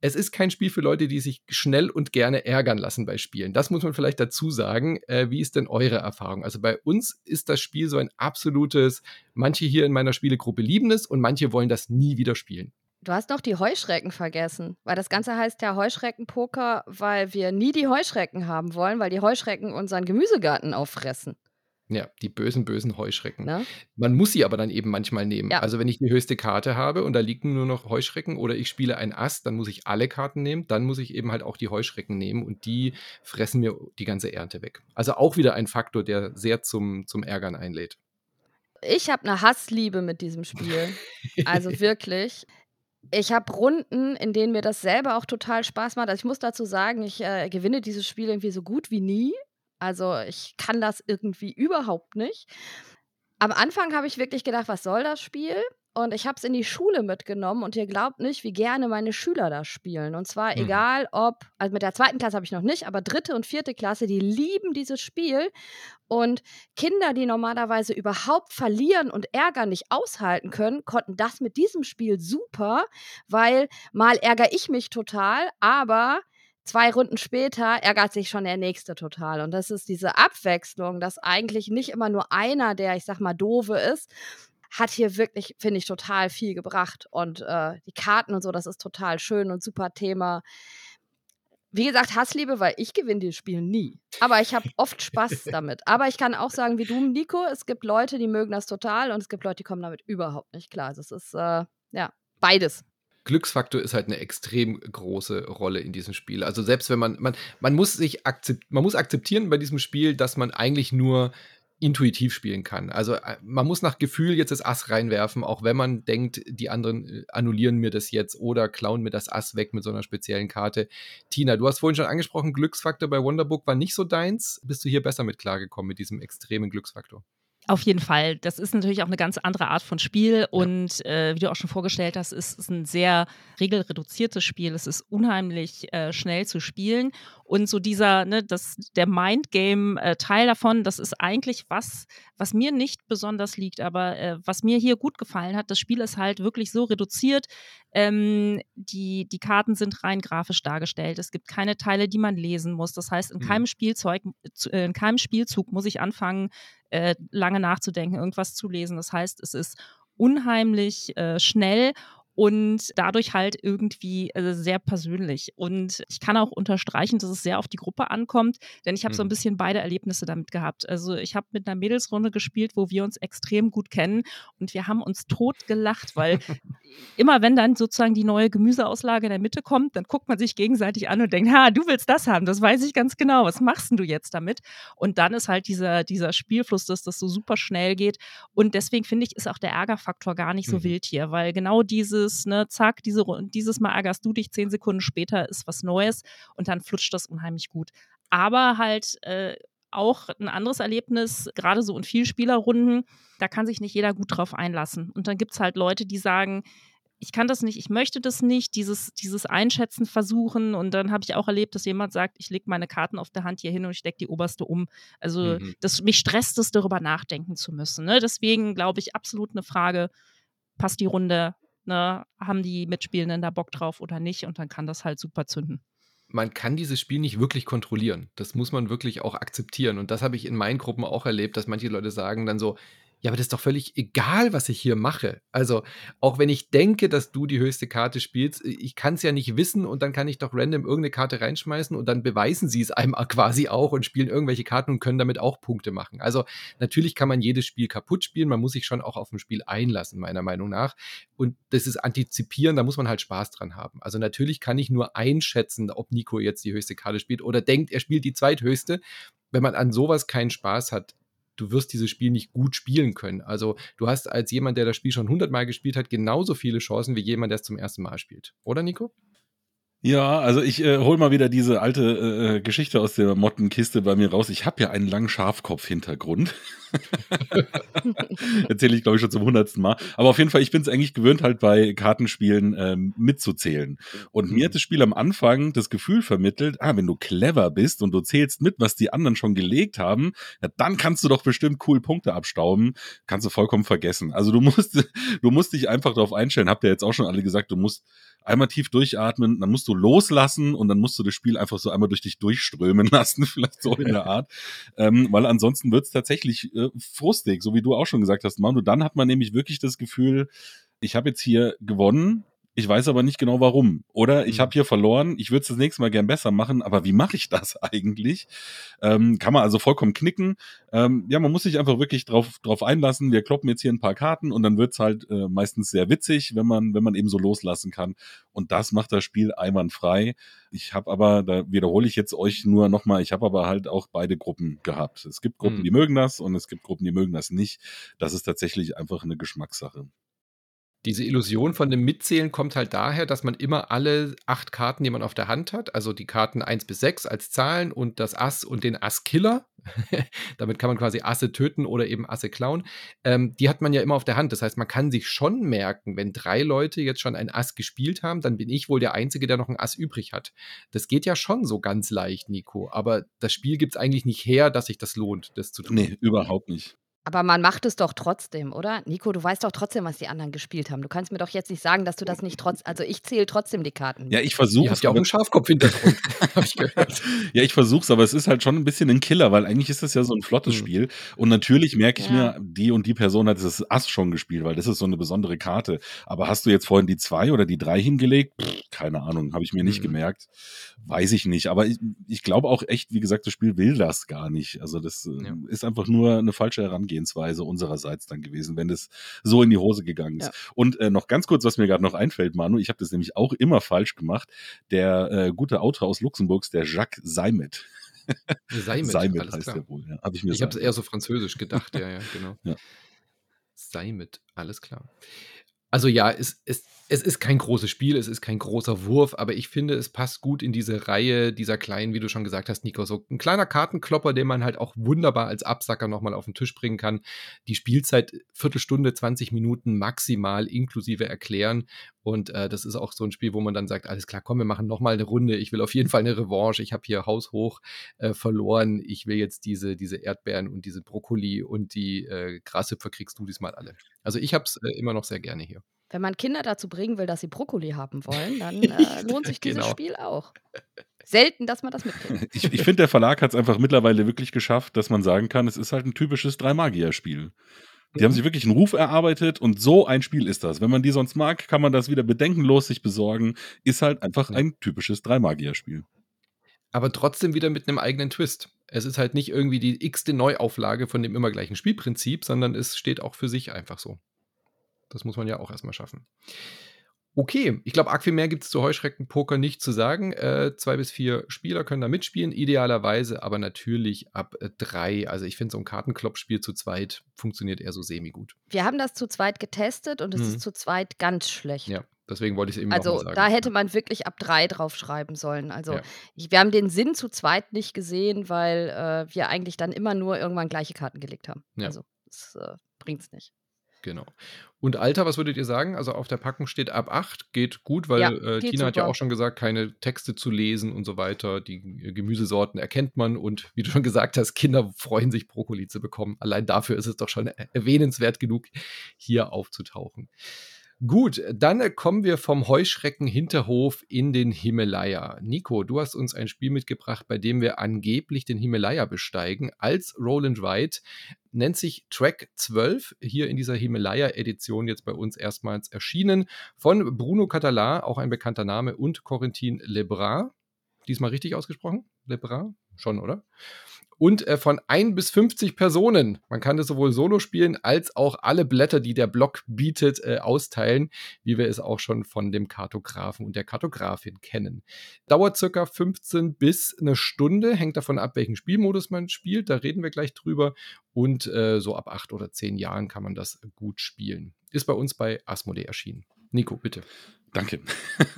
es ist kein Spiel für Leute, die sich schnell und gerne ärgern lassen bei Spielen. Das muss man vielleicht dazu sagen. Äh, wie ist denn eure Erfahrung? Also bei uns ist das Spiel so ein absolutes, manche hier in meiner Spielegruppe lieben es und manche wollen das nie wieder spielen. Du hast noch die Heuschrecken vergessen, weil das Ganze heißt ja Heuschreckenpoker, weil wir nie die Heuschrecken haben wollen, weil die Heuschrecken unseren Gemüsegarten auffressen. Ja, die bösen, bösen Heuschrecken. Ne? Man muss sie aber dann eben manchmal nehmen. Ja. Also wenn ich die höchste Karte habe und da liegen nur noch Heuschrecken oder ich spiele ein Ass, dann muss ich alle Karten nehmen. Dann muss ich eben halt auch die Heuschrecken nehmen und die fressen mir die ganze Ernte weg. Also auch wieder ein Faktor, der sehr zum, zum Ärgern einlädt. Ich habe eine Hassliebe mit diesem Spiel. also *laughs* wirklich. Ich habe Runden, in denen mir das selber auch total Spaß macht. Also ich muss dazu sagen, ich äh, gewinne dieses Spiel irgendwie so gut wie nie. Also ich kann das irgendwie überhaupt nicht. Am Anfang habe ich wirklich gedacht, was soll das Spiel? Und ich habe es in die Schule mitgenommen und ihr glaubt nicht, wie gerne meine Schüler das spielen. Und zwar mhm. egal ob, also mit der zweiten Klasse habe ich noch nicht, aber dritte und vierte Klasse, die lieben dieses Spiel. Und Kinder, die normalerweise überhaupt verlieren und Ärger nicht aushalten können, konnten das mit diesem Spiel super, weil mal ärgere ich mich total, aber zwei Runden später ärgert sich schon der nächste total. Und das ist diese Abwechslung, dass eigentlich nicht immer nur einer, der, ich sag mal, doofe ist, hat hier wirklich, finde ich, total viel gebracht. Und äh, die Karten und so, das ist total schön und super Thema. Wie gesagt, Hassliebe, weil ich gewinne dieses Spiel nie. Aber ich habe oft Spaß *laughs* damit. Aber ich kann auch sagen, wie du, Nico, es gibt Leute, die mögen das total und es gibt Leute, die kommen damit überhaupt nicht klar. Das ist, äh, ja, beides. Glücksfaktor ist halt eine extrem große Rolle in diesem Spiel. Also selbst wenn man, man, man muss sich akzept, man muss akzeptieren bei diesem Spiel, dass man eigentlich nur intuitiv spielen kann. Also äh, man muss nach Gefühl jetzt das Ass reinwerfen, auch wenn man denkt, die anderen äh, annullieren mir das jetzt oder klauen mir das Ass weg mit so einer speziellen Karte. Tina, du hast vorhin schon angesprochen, Glücksfaktor bei Wonderbook war nicht so deins. Bist du hier besser mit klargekommen mit diesem extremen Glücksfaktor? Auf jeden Fall. Das ist natürlich auch eine ganz andere Art von Spiel. Und äh, wie du auch schon vorgestellt hast, ist es ein sehr regelreduziertes Spiel. Es ist unheimlich äh, schnell zu spielen. Und so dieser, ne, das, der Mindgame-Teil äh, davon, das ist eigentlich was, was mir nicht besonders liegt, aber äh, was mir hier gut gefallen hat. Das Spiel ist halt wirklich so reduziert. Ähm, die, die Karten sind rein grafisch dargestellt. Es gibt keine Teile, die man lesen muss. Das heißt, in mhm. keinem Spielzeug, äh, in keinem Spielzug muss ich anfangen, äh, lange nachzudenken, irgendwas zu lesen. Das heißt, es ist unheimlich äh, schnell und dadurch halt irgendwie äh, sehr persönlich. Und ich kann auch unterstreichen, dass es sehr auf die Gruppe ankommt, denn ich habe mhm. so ein bisschen beide Erlebnisse damit gehabt. Also ich habe mit einer Mädelsrunde gespielt, wo wir uns extrem gut kennen und wir haben uns tot gelacht, weil *laughs* immer wenn dann sozusagen die neue Gemüseauslage in der Mitte kommt, dann guckt man sich gegenseitig an und denkt, ha, du willst das haben, das weiß ich ganz genau, was machst denn du jetzt damit? Und dann ist halt dieser, dieser Spielfluss, dass das so super schnell geht. Und deswegen finde ich, ist auch der Ärgerfaktor gar nicht so mhm. wild hier, weil genau diese dieses, ne, zack, diese, dieses Mal ärgerst du dich, zehn Sekunden später ist was Neues und dann flutscht das unheimlich gut. Aber halt äh, auch ein anderes Erlebnis, gerade so in Vielspielerrunden, da kann sich nicht jeder gut drauf einlassen. Und dann gibt es halt Leute, die sagen, ich kann das nicht, ich möchte das nicht, dieses, dieses Einschätzen versuchen. Und dann habe ich auch erlebt, dass jemand sagt, ich lege meine Karten auf der Hand hier hin und ich stecke die oberste um. Also mhm. das, mich stresst es, darüber nachdenken zu müssen. Ne? Deswegen glaube ich, absolut eine Frage, passt die Runde, ne? haben die Mitspielenden da Bock drauf oder nicht? Und dann kann das halt super zünden man kann dieses Spiel nicht wirklich kontrollieren. Das muss man wirklich auch akzeptieren. Und das habe ich in meinen Gruppen auch erlebt, dass manche Leute sagen dann so, ja, aber das ist doch völlig egal, was ich hier mache. Also, auch wenn ich denke, dass du die höchste Karte spielst, äh, ich kann es ja nicht wissen und dann kann ich doch random irgendeine Karte reinschmeißen und dann beweisen sie es einem *laughs* quasi auch und spielen irgendwelche Karten und können damit auch Punkte machen. Also, natürlich kann man jedes Spiel kaputt spielen, man muss sich schon auch auf ein Spiel einlassen, meiner Meinung nach. Und das ist Antizipieren, da muss man halt Spaß dran haben. Also, natürlich kann ich nur einschätzen, ob Nico jetzt die höchste Karte spielt oder denkt, er spielt die zweithöchste wenn man an sowas keinen Spaß hat, du wirst dieses Spiel nicht gut spielen können. Also du hast als jemand, der das Spiel schon hundertmal gespielt hat, genauso viele Chancen wie jemand, der es zum ersten Mal spielt. Oder Nico? Ja, also ich äh, hol mal wieder diese alte äh, äh Geschichte aus der Mottenkiste bei mir raus. Ich habe ja einen langen Schafkopf-Hintergrund. *laughs* Erzähle ich, glaube ich, schon zum hundertsten Mal. Aber auf jeden Fall, ich bin es eigentlich gewöhnt, halt bei Kartenspielen ähm, mitzuzählen. Und mhm. mir hat das Spiel am Anfang das Gefühl vermittelt, ah, wenn du clever bist und du zählst mit, was die anderen schon gelegt haben, ja, dann kannst du doch bestimmt cool Punkte abstauben. Kannst du vollkommen vergessen. Also du *laughs* musst, du musst dich einfach darauf einstellen. Habt ihr jetzt auch schon alle gesagt, du musst einmal tief durchatmen, dann musst du loslassen und dann musst du das Spiel einfach so einmal durch dich durchströmen *laughs* lassen, vielleicht so in der *laughs* Art. Ähm, weil ansonsten wird es tatsächlich äh, frustig, so wie du auch schon gesagt hast, Manu. Dann hat man nämlich wirklich das Gefühl, ich habe jetzt hier gewonnen, ich weiß aber nicht genau warum. Oder ich mhm. habe hier verloren, ich würde es das nächste Mal gern besser machen, aber wie mache ich das *laughs* eigentlich? Ähm, kann man also vollkommen knicken. Ähm, ja, man muss sich einfach wirklich drauf, drauf einlassen. Wir kloppen jetzt hier ein paar Karten und dann wird's halt äh, meistens sehr witzig, wenn man, wenn man eben so loslassen kann. Und das macht das Spiel einwandfrei. Ich habe aber, da wiederhole ich jetzt euch nur nochmal, ich habe aber halt auch beide Gruppen gehabt. Es gibt Gruppen, mhm. die mögen das und es gibt Gruppen, die mögen das nicht. Das ist tatsächlich einfach eine Geschmackssache. Diese Illusion von dem Mitzählen kommt halt daher, dass man immer alle acht Karten, die man auf der Hand hat, also die Karten 1 bis 6 als Zahlen und das Ass und den Ass-Killer, *laughs* damit kann man quasi Asse töten oder eben Asse klauen, ähm, die hat man ja immer auf der Hand. Das heißt, man kann sich schon merken, wenn drei Leute jetzt schon ein Ass gespielt haben, dann bin ich wohl der Einzige, der noch ein Ass übrig hat. Das geht ja schon so ganz leicht, Nico, aber das Spiel gibt es eigentlich nicht her, dass sich das lohnt, das zu tun. Nee, überhaupt nicht. Aber man macht es doch trotzdem, oder? Nico, du weißt doch trotzdem, was die anderen gespielt haben. Du kannst mir doch jetzt nicht sagen, dass du das nicht trotz. Also ich zähle trotzdem die Karten. Ja, ich versuche es. ja auch einen Schafkopf-Hintergrund, *laughs* habe ich gehört. Ja, ich versuche es, aber es ist halt schon ein bisschen ein Killer, weil eigentlich ist das ja so ein flottes mhm. Spiel. Und natürlich merke ich ja. mir, die und die Person hat das Ass schon gespielt, weil das ist so eine besondere Karte. Aber hast du jetzt vorhin die zwei oder die drei hingelegt? Pff, keine Ahnung, habe ich mir nicht mhm. gemerkt. Weiß ich nicht. Aber ich, ich glaube auch echt, wie gesagt, das Spiel will das gar nicht. Also das ja. Ähm, ist einfach nur eine falsche Herangehensweise unserer unsererseits dann gewesen, wenn es so in die Hose gegangen ist. Ja. Und äh, noch ganz kurz, was mir gerade noch einfällt, Manu, ich habe das nämlich auch immer falsch gemacht. Der äh, gute Autor aus Luxemburgs, der Jacques Seimet. Seimet, Seimet *laughs* heißt klar. der wohl. Ja, hab ich ich habe es eher so französisch gedacht, *laughs* ja, ja, genau. Ja. Seimet, alles klar. Also ja, es, es, es ist kein großes Spiel, es ist kein großer Wurf, aber ich finde, es passt gut in diese Reihe dieser kleinen, wie du schon gesagt hast, Nico. So ein kleiner Kartenklopper, den man halt auch wunderbar als Absacker nochmal auf den Tisch bringen kann. Die Spielzeit Viertelstunde, 20 Minuten maximal inklusive erklären. Und äh, das ist auch so ein Spiel, wo man dann sagt, alles klar, komm, wir machen nochmal eine Runde. Ich will auf jeden Fall eine Revanche. Ich habe hier haushoch äh, verloren. Ich will jetzt diese, diese Erdbeeren und diese Brokkoli und die äh, Grashüpfer kriegst du diesmal alle. Also ich habe es äh, immer noch sehr gerne hier. Wenn man Kinder dazu bringen will, dass sie Brokkoli haben wollen, dann *laughs* äh, lohnt sich dieses genau. Spiel auch. Selten, dass man das mitkriegt. Ich, ich finde, der Verlag hat es einfach mittlerweile wirklich geschafft, dass man sagen kann, es ist halt ein typisches Drei-Magier-Spiel. Die haben sich wirklich einen Ruf erarbeitet und so ein Spiel ist das. Wenn man die sonst mag, kann man das wieder bedenkenlos sich besorgen. Ist halt einfach ein typisches Drei-Magier-Spiel. Aber trotzdem wieder mit einem eigenen Twist. Es ist halt nicht irgendwie die x-te Neuauflage von dem immer gleichen Spielprinzip, sondern es steht auch für sich einfach so. Das muss man ja auch erstmal schaffen. Okay, ich glaube, arg viel mehr gibt es zu Heuschreckenpoker nicht zu sagen. Äh, zwei bis vier Spieler können da mitspielen, idealerweise, aber natürlich ab äh, drei. Also ich finde, so ein Kartenkloppspiel zu zweit funktioniert eher so semi-gut. Wir haben das zu zweit getestet und es mhm. ist zu zweit ganz schlecht. Ja, deswegen wollte ich es eben Also sagen. da hätte man wirklich ab drei draufschreiben sollen. Also ja. ich, wir haben den Sinn zu zweit nicht gesehen, weil äh, wir eigentlich dann immer nur irgendwann gleiche Karten gelegt haben. Ja. Also das äh, bringt es nicht. Genau. Und Alter, was würdet ihr sagen? Also auf der Packung steht ab 8, geht gut, weil Ja, äh, geht Tina hat ja super. auch schon gesagt, keine Texte zu lesen und so weiter. Die äh, Gemüsesorten erkennt man und wie du schon gesagt hast, Kinder freuen sich, Brokkoli zu bekommen. Allein dafür ist es doch schon er- erwähnenswert genug, hier aufzutauchen. Gut, dann äh, kommen wir vom Heuschrecken-Hinterhof in den Himalaya. Nico, du hast uns ein Spiel mitgebracht, bei dem wir angeblich den Himalaya besteigen als Roll and Ride. Nennt sich Track 12, hier in dieser Himalaya-Edition jetzt bei uns erstmals erschienen. Von Bruno Català, auch ein bekannter Name, und Corentin Lebrun. Diesmal richtig ausgesprochen? Lebrun? Schon, oder? Und äh, von 1 bis 50 Personen. Man kann es sowohl solo spielen, als auch alle Blätter, die der Block bietet, äh, austeilen, wie wir es auch schon von dem Kartografen und der Kartografin kennen. Dauert circa 15 bis eine Stunde, hängt davon ab, welchen Spielmodus man spielt. Da reden wir gleich drüber. Und äh, so ab 8 oder 10 Jahren kann man das gut spielen. Ist bei uns bei Asmodee erschienen. Nico, bitte. Danke.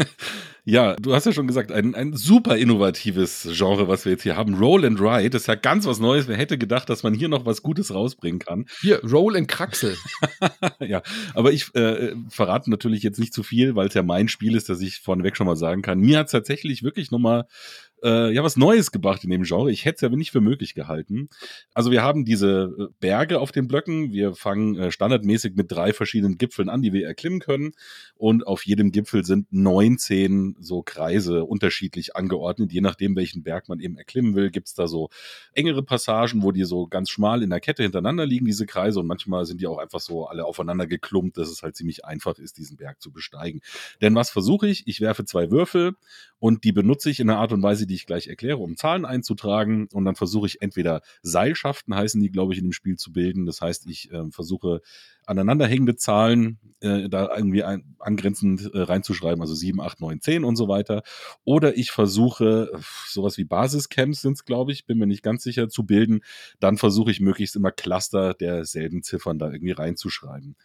*laughs* ja, du hast ja schon gesagt, ein, ein super innovatives Genre, was wir jetzt hier haben. Roll and Ride, das ist ja ganz was Neues. Wer hätte gedacht, dass man hier noch was Gutes rausbringen kann? Hier, Roll and Kraxel. *laughs* ja, aber ich äh, verrate natürlich jetzt nicht zu viel, weil es ja mein Spiel ist, dass ich vorneweg schon mal sagen kann. Mir hat es tatsächlich wirklich nochmal äh, ja was Neues gebracht in dem Genre. Ich hätte es ja nicht für möglich gehalten. Also wir haben diese äh, Berge auf den Blöcken. Wir fangen äh, standardmäßig mit drei verschiedenen Gipfeln an, die wir erklimmen können. Und auf jedem Gipfel sind 19 so Kreise unterschiedlich angeordnet. Je nachdem, welchen Berg man eben erklimmen will, gibt es da so engere Passagen, wo die so ganz schmal in der Kette hintereinander liegen, diese Kreise. Und manchmal sind die auch einfach so alle aufeinander geklumpt, dass es halt ziemlich einfach ist, diesen Berg zu besteigen. Denn was versuche ich? Ich werfe zwei Würfel und die benutze ich in einer Art und Weise, die ich gleich erkläre, um Zahlen einzutragen. Und dann versuche ich entweder Seilschaften, heißen die, glaube ich, in dem Spiel zu bilden. Das heißt, ich äh, versuche aneinanderhängende Zahlen äh, da irgendwie ein, angrenzend äh, reinzuschreiben, also 7, 8, 9, 10 und so weiter. Oder ich versuche, sowas wie Basiscamps sind es, glaube ich, bin mir nicht ganz sicher, zu bilden. Dann versuche ich möglichst immer Cluster derselben Ziffern da irgendwie reinzuschreiben.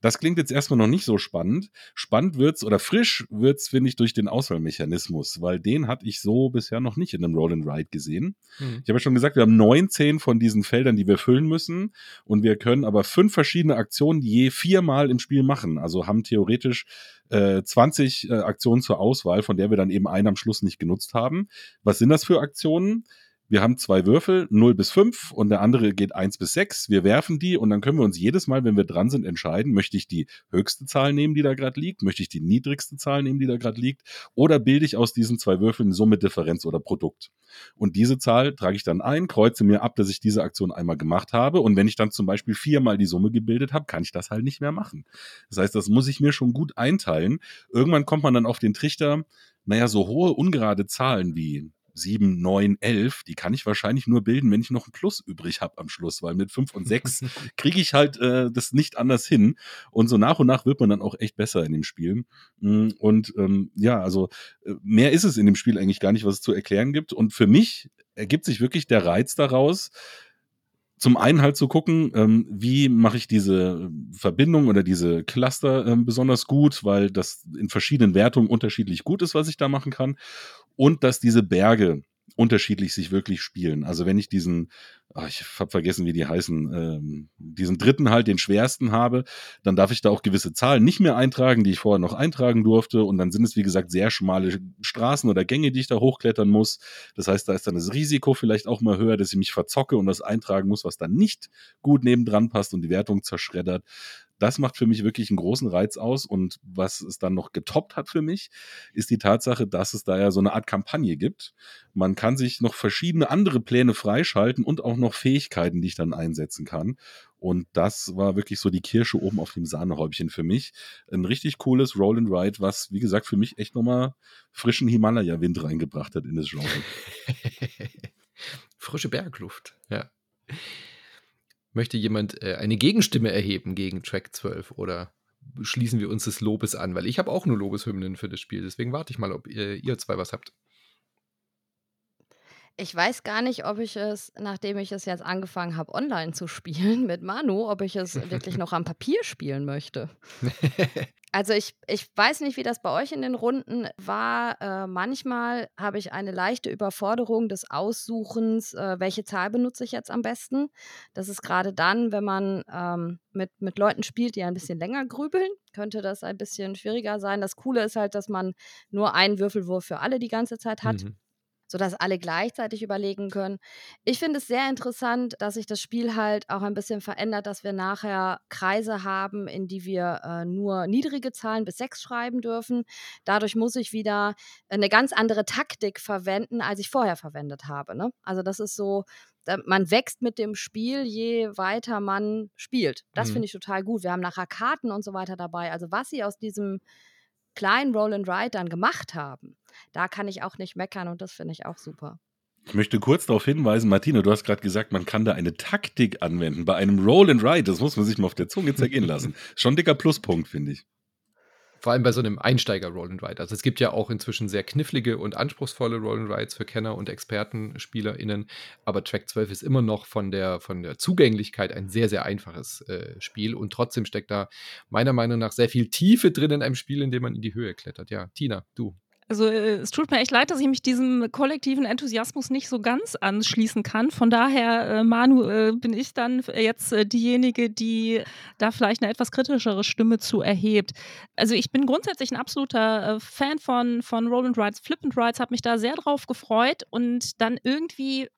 Das klingt jetzt erstmal noch nicht so spannend. Spannend wird's oder frisch wird's, finde ich, durch den Auswahlmechanismus, weil den hatte ich so bisher noch nicht in einem Roll and Ride gesehen. Hm. Ich habe ja schon gesagt, wir haben 19 von diesen Feldern, die wir füllen müssen. Und wir können aber fünf verschiedene Aktionen je viermal im Spiel machen. Also haben theoretisch äh, 20 äh, Aktionen zur Auswahl, von der wir dann eben eine am Schluss nicht genutzt haben. Was sind das für Aktionen? Wir haben zwei Würfel, 0 bis 5 und der andere geht 1 bis 6. Wir werfen die und dann können wir uns jedes Mal, wenn wir dran sind, entscheiden, möchte ich die höchste Zahl nehmen, die da gerade liegt, möchte ich die niedrigste Zahl nehmen, die da gerade liegt, oder bilde ich aus diesen zwei Würfeln Summe, Differenz oder Produkt. Und diese Zahl trage ich dann ein, kreuze mir ab, dass ich diese Aktion einmal gemacht habe. Und wenn ich dann zum Beispiel viermal die Summe gebildet habe, kann ich das halt nicht mehr machen. Das heißt, das muss ich mir schon gut einteilen. Irgendwann kommt man dann auf den Trichter, naja, so hohe ungerade Zahlen wie 7, 9, 11, die kann ich wahrscheinlich nur bilden, wenn ich noch ein Plus übrig habe am Schluss, weil mit 5 und 6 *laughs* kriege ich halt äh, das nicht anders hin. Und so nach und nach wird man dann auch echt besser in dem Spiel. Mm, Und ähm, ja, also äh, mehr ist es in dem Spiel eigentlich gar nicht, was es zu erklären gibt. Und für mich ergibt sich wirklich der Reiz daraus, zum einen halt zu gucken, ähm, wie mache ich diese Verbindung oder diese Cluster ähm, besonders gut, weil das in verschiedenen Wertungen unterschiedlich gut ist, was ich da machen kann. Und dass diese Berge unterschiedlich sich wirklich spielen. Also wenn ich diesen, ach, ich habe vergessen, wie die heißen, ähm, diesen dritten halt, den schwersten habe, dann darf ich da auch gewisse Zahlen nicht mehr eintragen, die ich vorher noch eintragen durfte. Und dann sind es, wie gesagt, sehr schmale Straßen oder Gänge, die ich da hochklettern muss. Das heißt, da ist dann das Risiko vielleicht auch mal höher, dass ich mich verzocke und das eintragen muss, was dann nicht gut nebendran passt und die Wertung zerschreddert. Das macht für mich wirklich einen großen Reiz aus. Und was es dann noch getoppt hat für mich, ist die Tatsache, dass es da ja so eine Art Kampagne gibt. Man kann sich noch verschiedene andere Pläne freischalten und auch noch Fähigkeiten, die ich dann einsetzen kann. Und das war wirklich so die Kirsche oben auf dem Sahnehäubchen für mich. Ein richtig cooles Roll and Ride, was, wie gesagt, für mich echt nochmal frischen Himalaya-Wind reingebracht hat in das Genre. *laughs* Frische Bergluft, ja. Möchte jemand äh, eine Gegenstimme erheben gegen Track 12 oder schließen wir uns des Lobes an? Weil ich habe auch nur Lobeshymnen für das Spiel, deswegen warte ich mal, ob ihr, ihr zwei was habt. Ich weiß gar nicht, ob ich es, nachdem ich es jetzt angefangen habe, online zu spielen mit Manu, ob ich es wirklich *laughs* noch am Papier spielen möchte. *laughs* Also ich, ich weiß nicht, wie das bei euch in den Runden war. Äh, manchmal habe ich eine leichte Überforderung des Aussuchens, äh, welche Zahl benutze ich jetzt am besten. Das ist gerade dann, wenn man ähm, mit, mit Leuten spielt, die ein bisschen länger grübeln, könnte das ein bisschen schwieriger sein. Das Coole ist halt, dass man nur einen Würfelwurf für alle die ganze Zeit hat. Mhm sodass alle gleichzeitig überlegen können. Ich finde es sehr interessant, dass sich das Spiel halt auch ein bisschen verändert, dass wir nachher Kreise haben, in die wir äh, nur niedrige Zahlen bis sechs schreiben dürfen. Dadurch muss ich wieder eine ganz andere Taktik verwenden, als ich vorher verwendet habe. Ne? Also das ist so, man wächst mit dem Spiel, je weiter man spielt. Das mhm. finde ich total gut. Wir haben nachher Karten und so weiter dabei. Also was sie aus diesem kleinen Roll and Ride dann gemacht haben, da kann ich auch nicht meckern und das finde ich auch super. Ich möchte kurz darauf hinweisen, Martina, du hast gerade gesagt, man kann da eine Taktik anwenden bei einem Roll and Ride. Das muss man sich mal auf der Zunge zergehen lassen. Schon dicker Pluspunkt, finde ich. Vor allem bei so einem Einsteiger-Roll and Ride. Also es gibt ja auch inzwischen sehr knifflige und anspruchsvolle Roll and Rides für Kenner und Experten, SpielerInnen. Aber Track 12 ist immer noch von der, von der Zugänglichkeit ein sehr, sehr einfaches äh, Spiel. Und trotzdem steckt da meiner Meinung nach sehr viel Tiefe drin in einem Spiel, in dem man in die Höhe klettert. Ja, Tina, du. Also äh, es tut mir echt leid, dass ich mich diesem kollektiven Enthusiasmus nicht so ganz anschließen kann. Von daher, äh, Manu, äh, bin ich dann jetzt diejenige, die da vielleicht eine etwas kritischere Stimme zu erhebt. Also ich bin grundsätzlich ein absoluter Fan von, von Roll and Rides, Flip and Rides, habe mich da sehr drauf gefreut und dann irgendwie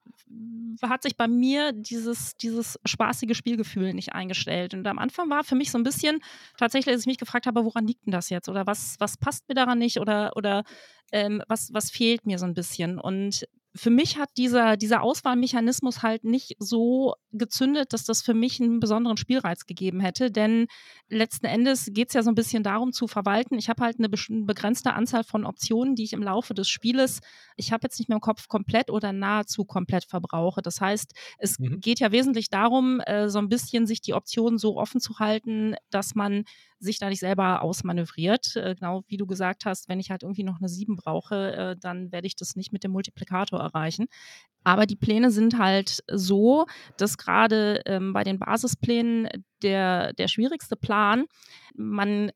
hat sich bei mir dieses, dieses spaßige Spielgefühl nicht eingestellt. Und am Anfang war für mich so ein bisschen tatsächlich, dass ich mich gefragt habe, woran liegt denn das jetzt? Oder was, was passt mir daran nicht? Oder, oder ähm, was, was fehlt mir so ein bisschen? Und für mich hat dieser, dieser Auswahlmechanismus halt nicht so gezündet, dass das für mich einen besonderen Spielreiz gegeben hätte. Denn letzten Endes geht es ja so ein bisschen darum zu verwalten. Ich habe halt eine begrenzte Anzahl von Optionen, die ich im Laufe des Spieles, ich habe jetzt nicht mehr im Kopf komplett oder nahezu komplett verbrauche. Das heißt, es mhm. geht ja wesentlich darum, äh, so ein bisschen sich die Optionen so offen zu halten, dass man sich da nicht selber ausmanövriert. Äh, genau wie du gesagt hast, wenn ich halt irgendwie noch eine 7 brauche, äh, dann werde ich das nicht mit dem Multiplikator erreichen. Aber die Pläne sind halt so, dass gerade ähm, bei den Basisplänen der, der schwierigste Plan, man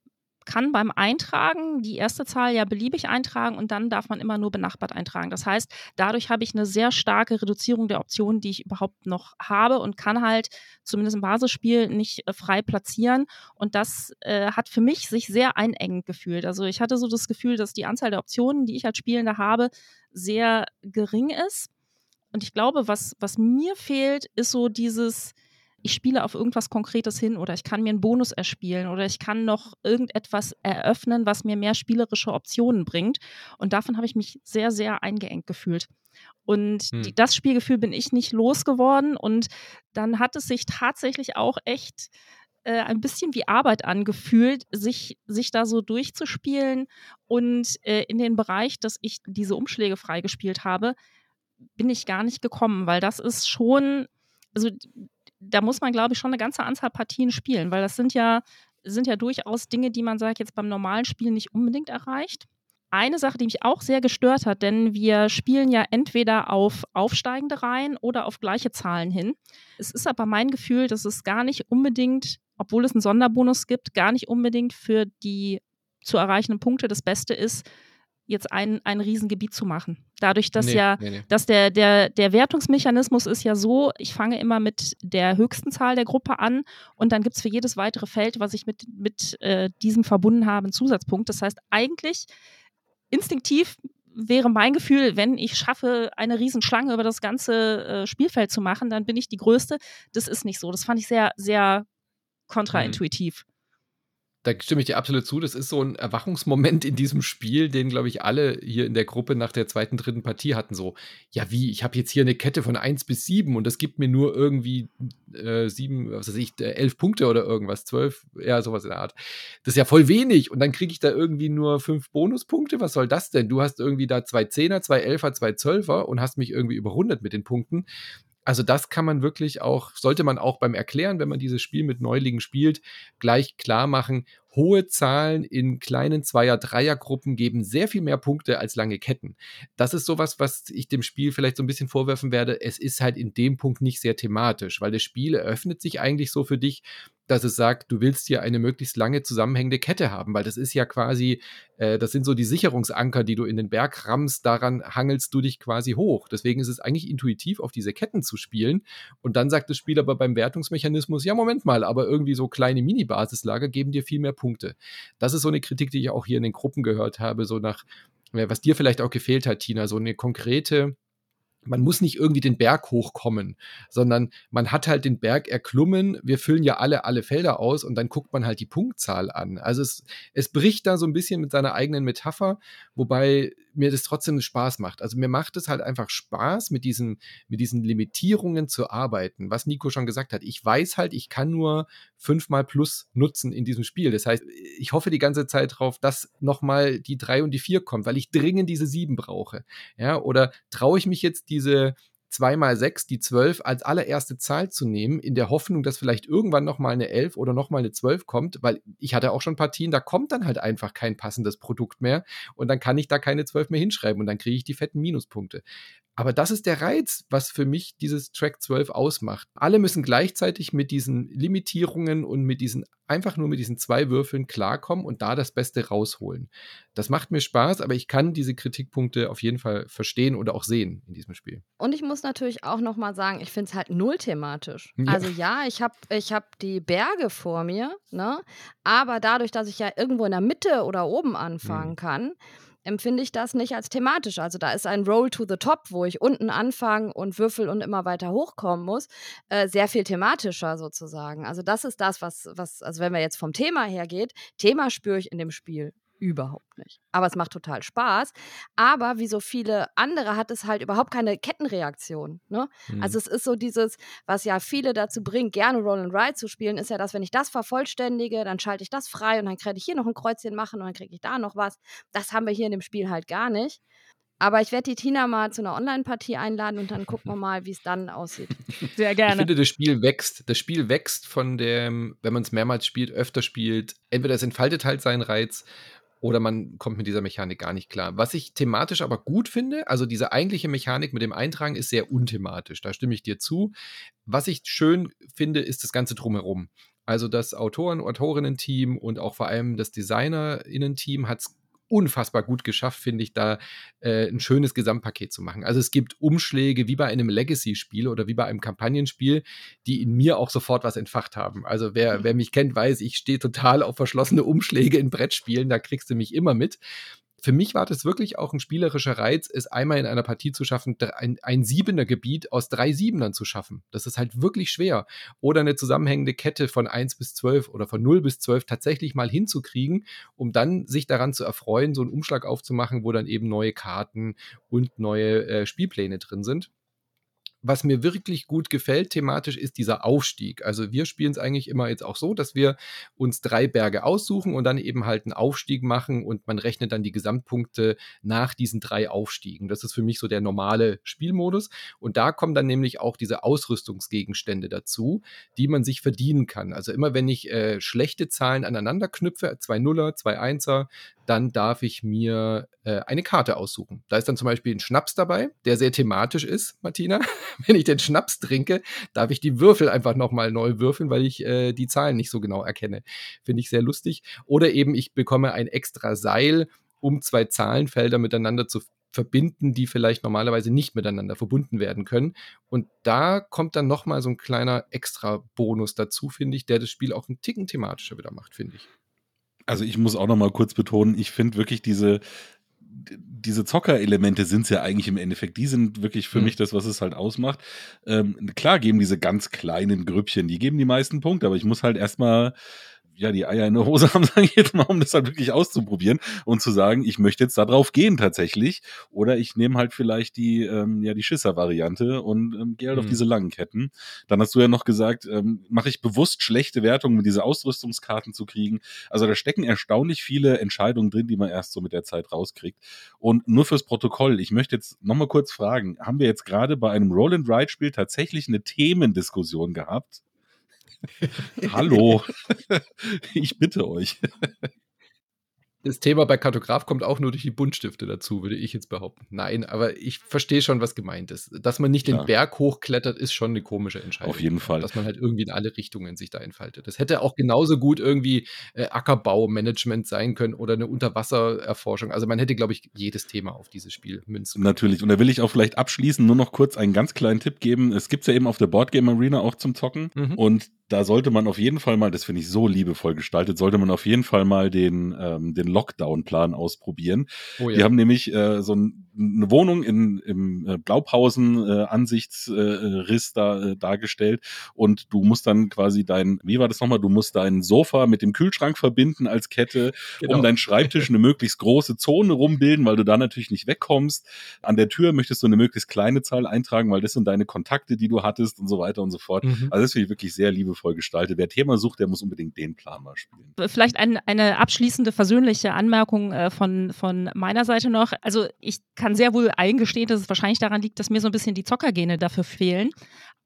kann beim Eintragen die erste Zahl ja beliebig eintragen und dann darf man immer nur benachbart eintragen. Das heißt, dadurch habe ich eine sehr starke Reduzierung der Optionen, die ich überhaupt noch habe und kann halt zumindest im Basisspiel nicht äh, frei platzieren. Und das äh, hat für mich sich sehr einengend gefühlt. Also ich hatte so das Gefühl, dass die Anzahl der Optionen, die ich als Spielender habe, sehr gering ist. Und ich glaube, was, was mir fehlt, ist so dieses, ich spiele auf irgendwas Konkretes hin oder ich kann mir einen Bonus erspielen oder ich kann noch irgendetwas eröffnen, was mir mehr spielerische Optionen bringt. Und davon habe ich mich sehr, sehr eingeengt gefühlt. Und hm. die, das Spielgefühl bin ich nicht losgeworden. Und dann hat es sich tatsächlich auch echt äh, ein bisschen wie Arbeit angefühlt, sich, sich da so durchzuspielen. Und äh, in den Bereich, dass ich diese Umschläge freigespielt habe, bin ich gar nicht gekommen, weil das ist schon, also da muss man, glaube ich, schon eine ganze Anzahl Partien spielen, weil das sind ja, sind ja durchaus Dinge, die man, sagt jetzt beim normalen Spielen nicht unbedingt erreicht. Eine Sache, die mich auch sehr gestört hat, denn wir spielen ja entweder auf aufsteigende Reihen oder auf gleiche Zahlen hin. Es ist aber mein Gefühl, dass es gar nicht unbedingt, obwohl es einen Sonderbonus gibt, gar nicht unbedingt für die zu erreichenden Punkte das Beste ist, jetzt ein, ein Riesengebiet zu machen. Dadurch, dass nee, ja, nee, nee. dass der, der, der Wertungsmechanismus ist ja so, ich fange immer mit der höchsten Zahl der Gruppe an und dann gibt es für jedes weitere Feld, was ich mit, mit äh, diesem verbunden habe, einen Zusatzpunkt. Das heißt, eigentlich instinktiv wäre mein Gefühl, wenn ich schaffe, eine Riesenschlange über das ganze äh, Spielfeld zu machen, dann bin ich die Größte. Das ist nicht so. Das fand ich sehr, sehr mhm. kontraintuitiv. Da stimme ich dir absolut zu. Das ist so ein Erwachungsmoment in diesem Spiel, den, glaube ich, alle hier in der Gruppe nach der zweiten, dritten Partie hatten. So, ja, wie, ich habe jetzt hier eine Kette von 1 bis 7 und das gibt mir nur irgendwie äh, 7, was weiß ich, 11 Punkte oder irgendwas, 12, ja, sowas in der Art. Das ist ja voll wenig und dann kriege ich da irgendwie nur 5 Bonuspunkte. Was soll das denn? Du hast irgendwie da zwei Zehner, zwei Elfer, zwei Zwölfer und hast mich irgendwie überrundet mit den Punkten. Also das kann man wirklich auch, sollte man auch beim Erklären, wenn man dieses Spiel mit Neulingen spielt, gleich klar machen. Hohe Zahlen in kleinen Zweier-, Dreiergruppen geben sehr viel mehr Punkte als lange Ketten. Das ist sowas, was ich dem Spiel vielleicht so ein bisschen vorwerfen werde. Es ist halt in dem Punkt nicht sehr thematisch, weil das Spiel eröffnet sich eigentlich so für dich, dass es sagt, du willst hier eine möglichst lange zusammenhängende Kette haben, weil das ist ja quasi, äh, das sind so die Sicherungsanker, die du in den Berg rammst, daran hangelst du dich quasi hoch. Deswegen ist es eigentlich intuitiv, auf diese Ketten zu spielen. Und dann sagt das Spiel aber beim Wertungsmechanismus, ja, Moment mal, aber irgendwie so kleine Mini-Basislager geben dir viel mehr Punkte. Das ist so eine Kritik, die ich auch hier in den Gruppen gehört habe, so nach, was dir vielleicht auch gefehlt hat, Tina, so eine konkrete man muss nicht irgendwie den Berg hochkommen, sondern man hat halt den Berg erklommen. Wir füllen ja alle alle Felder aus und dann guckt man halt die Punktzahl an. Also es, es bricht da so ein bisschen mit seiner eigenen Metapher, wobei mir das trotzdem Spaß macht. Also mir macht es halt einfach Spaß, mit diesen, mit diesen Limitierungen zu arbeiten. Was Nico schon gesagt hat, ich weiß halt, ich kann nur fünfmal plus nutzen in diesem Spiel. Das heißt, ich hoffe die ganze Zeit drauf, dass nochmal die drei und die vier kommt, weil ich dringend diese sieben brauche. Ja, oder traue ich mich jetzt diese 2 mal 6, die 12, als allererste Zahl zu nehmen, in der Hoffnung, dass vielleicht irgendwann nochmal eine 11 oder nochmal eine 12 kommt, weil ich hatte auch schon Partien, da kommt dann halt einfach kein passendes Produkt mehr und dann kann ich da keine 12 mehr hinschreiben und dann kriege ich die fetten Minuspunkte. Aber das ist der Reiz, was für mich dieses Track 12 ausmacht. Alle müssen gleichzeitig mit diesen Limitierungen und mit diesen, einfach nur mit diesen zwei Würfeln klarkommen und da das Beste rausholen. Das macht mir Spaß, aber ich kann diese Kritikpunkte auf jeden Fall verstehen oder auch sehen in diesem Spiel. Und ich muss natürlich auch nochmal sagen, ich finde es halt null thematisch. Ja. Also ja, ich habe ich hab die Berge vor mir, ne? aber dadurch, dass ich ja irgendwo in der Mitte oder oben anfangen hm. kann, empfinde ich das nicht als thematisch. Also da ist ein Roll to the Top, wo ich unten anfangen und würfel und immer weiter hochkommen muss, äh, sehr viel thematischer sozusagen. Also das ist das, was, was, also wenn man jetzt vom Thema her geht, Thema spüre ich in dem Spiel überhaupt nicht. Aber es macht total Spaß. Aber wie so viele andere hat es halt überhaupt keine Kettenreaktion. Ne? Mhm. Also es ist so dieses, was ja viele dazu bringt, gerne Roll and Ride zu spielen, ist ja das, wenn ich das vervollständige, dann schalte ich das frei und dann kann ich hier noch ein Kreuzchen machen und dann kriege ich da noch was. Das haben wir hier in dem Spiel halt gar nicht. Aber ich werde die Tina mal zu einer Online-Partie einladen und dann gucken wir mal, wie es dann aussieht. *laughs* Sehr gerne. Ich finde, das Spiel wächst. Das Spiel wächst von dem, wenn man es mehrmals spielt, öfter spielt. Entweder es entfaltet halt seinen Reiz oder man kommt mit dieser Mechanik gar nicht klar. Was ich thematisch aber gut finde, also diese eigentliche Mechanik mit dem Eintragen ist sehr unthematisch, da stimme ich dir zu. Was ich schön finde, ist das Ganze drumherum. Also das Autoren- und Autorinnen-Team und auch vor allem das Designerinnen-Team hat es unfassbar gut geschafft, finde ich, da äh, ein schönes Gesamtpaket zu machen. Also es gibt Umschläge wie bei einem Legacy-Spiel oder wie bei einem Kampagnenspiel, die in mir auch sofort was entfacht haben. Also wer, mhm. wer mich kennt, weiß, ich stehe total auf verschlossene Umschläge in Brettspielen, da kriegst du mich immer mit für mich war das wirklich auch ein spielerischer Reiz, es einmal in einer Partie zu schaffen, ein, ein siebener Gebiet aus drei Siebenern zu schaffen. Das ist halt wirklich schwer. Oder eine zusammenhängende Kette von 1 bis 12 oder von 0 bis 12 tatsächlich mal hinzukriegen, um dann sich daran zu erfreuen, so einen Umschlag aufzumachen, wo dann eben neue Karten und neue äh, Spielpläne drin sind was mir wirklich gut gefällt thematisch, ist dieser Aufstieg. Also wir spielen es eigentlich immer jetzt auch so, dass wir uns drei Berge aussuchen und dann eben halt einen Aufstieg machen und man rechnet dann die Gesamtpunkte nach diesen drei Aufstiegen. Das ist für mich so der normale Spielmodus. Und da kommen dann nämlich auch diese Ausrüstungsgegenstände dazu, die man sich verdienen kann. Also immer wenn ich äh, schlechte Zahlen aneinander knüpfe, zwei Nuller, zwei Einser, dann darf ich mir äh, eine Karte aussuchen. Da ist dann zum Beispiel ein Schnaps dabei, der sehr thematisch ist, Martina. *laughs* Wenn ich den Schnaps trinke, darf ich die Würfel einfach nochmal neu würfeln, weil ich äh, die Zahlen nicht so genau erkenne. Finde ich sehr lustig. Oder eben ich bekomme ein extra Seil, um zwei Zahlenfelder miteinander zu verbinden, die vielleicht normalerweise nicht miteinander verbunden werden können. Und da kommt dann nochmal so ein kleiner extra Bonus dazu, finde ich, der das Spiel auch einen Ticken thematischer wieder macht, finde ich. Also ich muss auch noch mal kurz betonen, ich finde wirklich diese diese Zocker-Elemente sind es ja eigentlich im Endeffekt. Die sind wirklich für mhm. mich das, was es halt ausmacht. Ähm, klar geben diese ganz kleinen Grüppchen, die geben die meisten Punkte, aber ich muss halt erstmal ja, die Eier in der Hose haben, *laughs* sage ich jetzt mal, um das halt wirklich auszuprobieren und zu sagen, ich möchte jetzt da drauf gehen tatsächlich. Oder ich nehme halt vielleicht die, ähm, ja, die Schisser-Variante und ähm, gehe halt mhm. auf diese langen Ketten. Dann hast du ja noch gesagt, ähm, mache ich bewusst schlechte Wertungen, um diese Ausrüstungskarten zu kriegen. Also da stecken erstaunlich viele Entscheidungen drin, die man erst so mit der Zeit rauskriegt. Und nur fürs Protokoll, ich möchte jetzt nochmal kurz fragen, haben wir jetzt gerade bei einem Roll-and-Ride-Spiel tatsächlich eine Themendiskussion gehabt? Hallo, ich bitte euch. Das Thema bei Kartograf kommt auch nur durch die Buntstifte dazu, würde ich jetzt behaupten. Nein, aber ich verstehe schon, was gemeint ist. Dass man nicht Klar. den Berg hochklettert, ist schon eine komische Entscheidung. Auf jeden Fall. Dass man halt irgendwie in alle Richtungen sich da entfaltet. Das hätte auch genauso gut irgendwie äh, Ackerbaumanagement sein können oder eine Unterwassererforschung. Also man hätte, glaube ich, jedes Thema auf dieses Spiel münzen. Natürlich. Und da will ich auch vielleicht abschließend nur noch kurz einen ganz kleinen Tipp geben. Es gibt es ja eben auf der Boardgame Arena auch zum Zocken. Mhm. Und da sollte man auf jeden Fall mal, das finde ich so liebevoll gestaltet, sollte man auf jeden Fall mal den, ähm, den Lockdown-Plan ausprobieren. Oh ja. Die haben nämlich äh, so ein, eine Wohnung in, im äh, Blaupausen-Ansichtsriss äh, da äh, dargestellt und du musst dann quasi dein, wie war das nochmal, du musst dein Sofa mit dem Kühlschrank verbinden als Kette, genau. um deinen Schreibtisch eine möglichst große Zone rumbilden, weil du da natürlich nicht wegkommst. An der Tür möchtest du eine möglichst kleine Zahl eintragen, weil das sind deine Kontakte, die du hattest und so weiter und so fort. Mhm. Also das finde ich wirklich sehr liebevoll liebevoll gestaltet. Wer Thema sucht, der muss unbedingt den Plan mal spielen. Vielleicht ein, eine abschließende versöhnliche Anmerkung äh, von, von meiner Seite noch. Also ich kann sehr wohl eingestehen, dass es wahrscheinlich daran liegt, dass mir so ein bisschen die Zockergene dafür fehlen.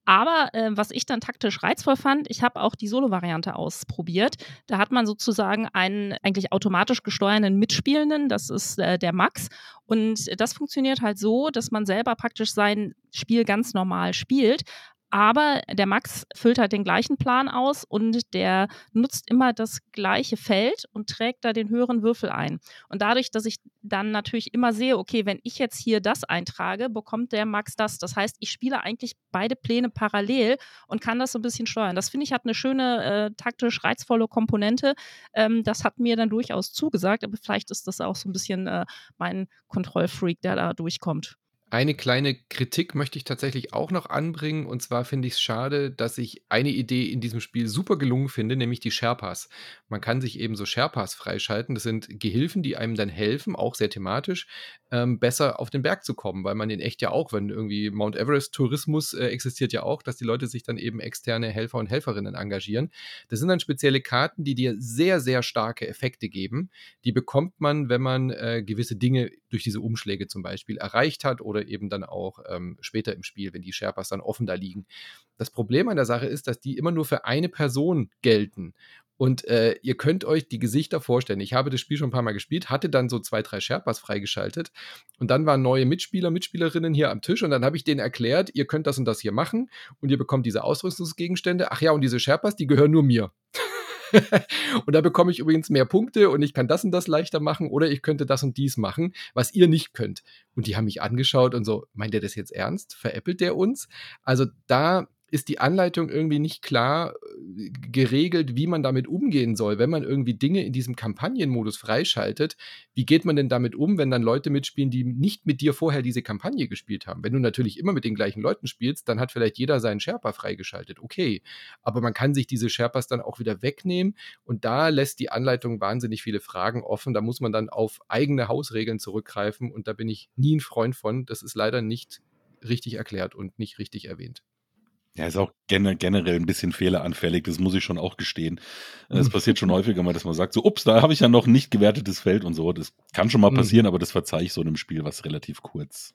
Aber äh, was ich dann taktisch reizvoll fand, ich habe auch die Solo-Variante ausprobiert. Da hat man sozusagen einen eigentlich automatisch gesteuerten Mitspielenden, das ist äh, der Max. Und das funktioniert halt so, dass man selber praktisch sein Spiel ganz normal spielt, aber der Max füllt halt den gleichen Plan aus und der nutzt immer das gleiche Feld und trägt da den höheren Würfel ein. Und dadurch, dass ich dann natürlich immer sehe, okay, wenn ich jetzt hier das eintrage, bekommt der Max das. Das heißt, ich spiele eigentlich beide Pläne parallel und kann das so ein bisschen steuern. Das finde ich hat eine schöne, äh, taktisch reizvolle Komponente. Ähm, das hat mir dann durchaus zugesagt, aber vielleicht ist das auch so ein bisschen äh, mein Kontrollfreak, der da durchkommt. Eine kleine Kritik möchte ich tatsächlich auch noch anbringen. Und zwar finde ich es schade, dass ich eine Idee in diesem Spiel super gelungen finde, nämlich die Sherpas. Man kann sich eben so Sherpas freischalten. Das sind Gehilfen, die einem dann helfen, auch sehr thematisch, ähm, besser auf den Berg zu kommen, weil man in echt ja auch, wenn irgendwie Mount Everest Tourismus äh, existiert ja auch, dass die Leute sich dann eben externe Helfer und Helferinnen engagieren. Das sind dann spezielle Karten, die dir sehr, sehr starke Effekte geben. Die bekommt man, wenn man äh, gewisse Dinge durch diese Umschläge zum Beispiel erreicht hat oder oder eben dann auch ähm, später im Spiel, wenn die Sherpas dann offen da liegen. Das Problem an der Sache ist, dass die immer nur für eine Person gelten. Und äh, ihr könnt euch die Gesichter vorstellen. Ich habe das Spiel schon ein paar Mal gespielt, hatte dann so zwei, drei Sherpas freigeschaltet. Und dann waren neue Mitspieler, Mitspielerinnen hier am Tisch. Und dann habe ich denen erklärt, ihr könnt das und das hier machen. Und ihr bekommt diese Ausrüstungsgegenstände. Ach ja, und diese Sherpas, die gehören nur mir. *laughs* und da bekomme ich übrigens mehr Punkte und ich kann das und das leichter machen oder ich könnte das und dies machen, was ihr nicht könnt. Und die haben mich angeschaut und so, meint der das jetzt ernst? Veräppelt der uns? Also da ist die Anleitung irgendwie nicht klar äh, geregelt, wie man damit umgehen soll, wenn man irgendwie Dinge in diesem Kampagnenmodus freischaltet. Wie geht man denn damit um, wenn dann Leute mitspielen, die nicht mit dir vorher diese Kampagne gespielt haben? Wenn du natürlich immer mit den gleichen Leuten spielst, dann hat vielleicht jeder seinen Sherpa freigeschaltet. Okay, aber man kann sich diese Sherpas dann auch wieder wegnehmen und da lässt die Anleitung wahnsinnig viele Fragen offen. Da muss man dann auf eigene Hausregeln zurückgreifen und da bin ich nie ein Freund von. Das ist leider nicht richtig erklärt und nicht richtig erwähnt. Ja, ist auch generell ein bisschen fehleranfällig, das muss ich schon auch gestehen. Es passiert schon häufiger mal, dass man sagt, so, ups, da habe ich ja noch nicht gewertetes Feld und so. Das kann schon mal mhm. passieren, aber das verzeihe ich so einem Spiel, was relativ kurz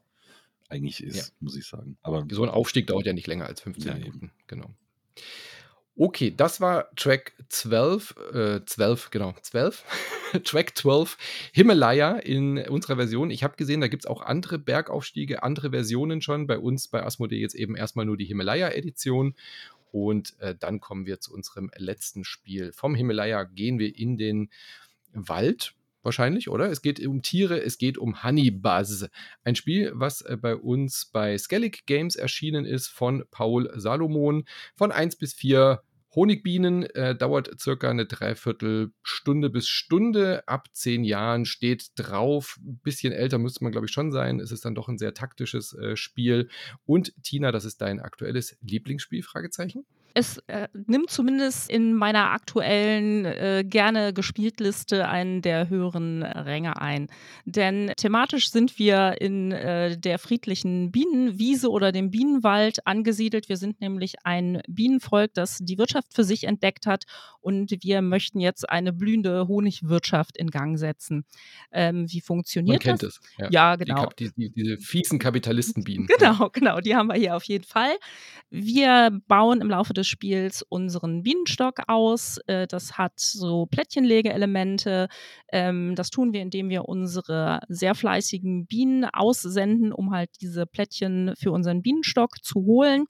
eigentlich ist, ja. muss ich sagen. Aber so ein Aufstieg dauert ja nicht länger als 15 ja, Minuten, eben. genau. Okay, das war Track 12, äh, 12, genau, 12. *laughs* Track 12, Himalaya in unserer Version. Ich habe gesehen, da gibt es auch andere Bergaufstiege, andere Versionen schon. Bei uns, bei Asmodee jetzt eben erstmal nur die Himalaya-Edition. Und äh, dann kommen wir zu unserem letzten Spiel. Vom Himalaya gehen wir in den Wald, wahrscheinlich, oder? Es geht um Tiere, es geht um Honeybuzz. Ein Spiel, was äh, bei uns bei Skellig Games erschienen ist von Paul Salomon. Von 1 bis 4 Honigbienen äh, dauert circa eine Dreiviertelstunde bis Stunde. Ab zehn Jahren steht drauf. Ein bisschen älter müsste man, glaube ich, schon sein. Es ist dann doch ein sehr taktisches äh, Spiel. Und Tina, das ist dein aktuelles Lieblingsspiel? Fragezeichen? Es äh, nimmt zumindest in meiner aktuellen äh, gerne Gespieltliste einen der höheren Ränge ein. Denn thematisch sind wir in äh, der friedlichen Bienenwiese oder dem Bienenwald angesiedelt. Wir sind nämlich ein Bienenvolk, das die Wirtschaft für sich entdeckt hat und wir möchten jetzt eine blühende Honigwirtschaft in Gang setzen. Ähm, wie funktioniert Man kennt das? es. Ja, Ja, genau. Die, die, diese fiesen Kapitalistenbienen. *laughs* Genau, genau, die haben wir hier auf jeden Fall. Wir bauen im Laufe des Spiels unseren Bienenstock aus. Äh, Das hat so Plättchenlegeelemente. Ähm, Das tun wir, indem wir unsere sehr fleißigen Bienen aussenden, um halt diese Plättchen für unseren Bienenstock zu holen.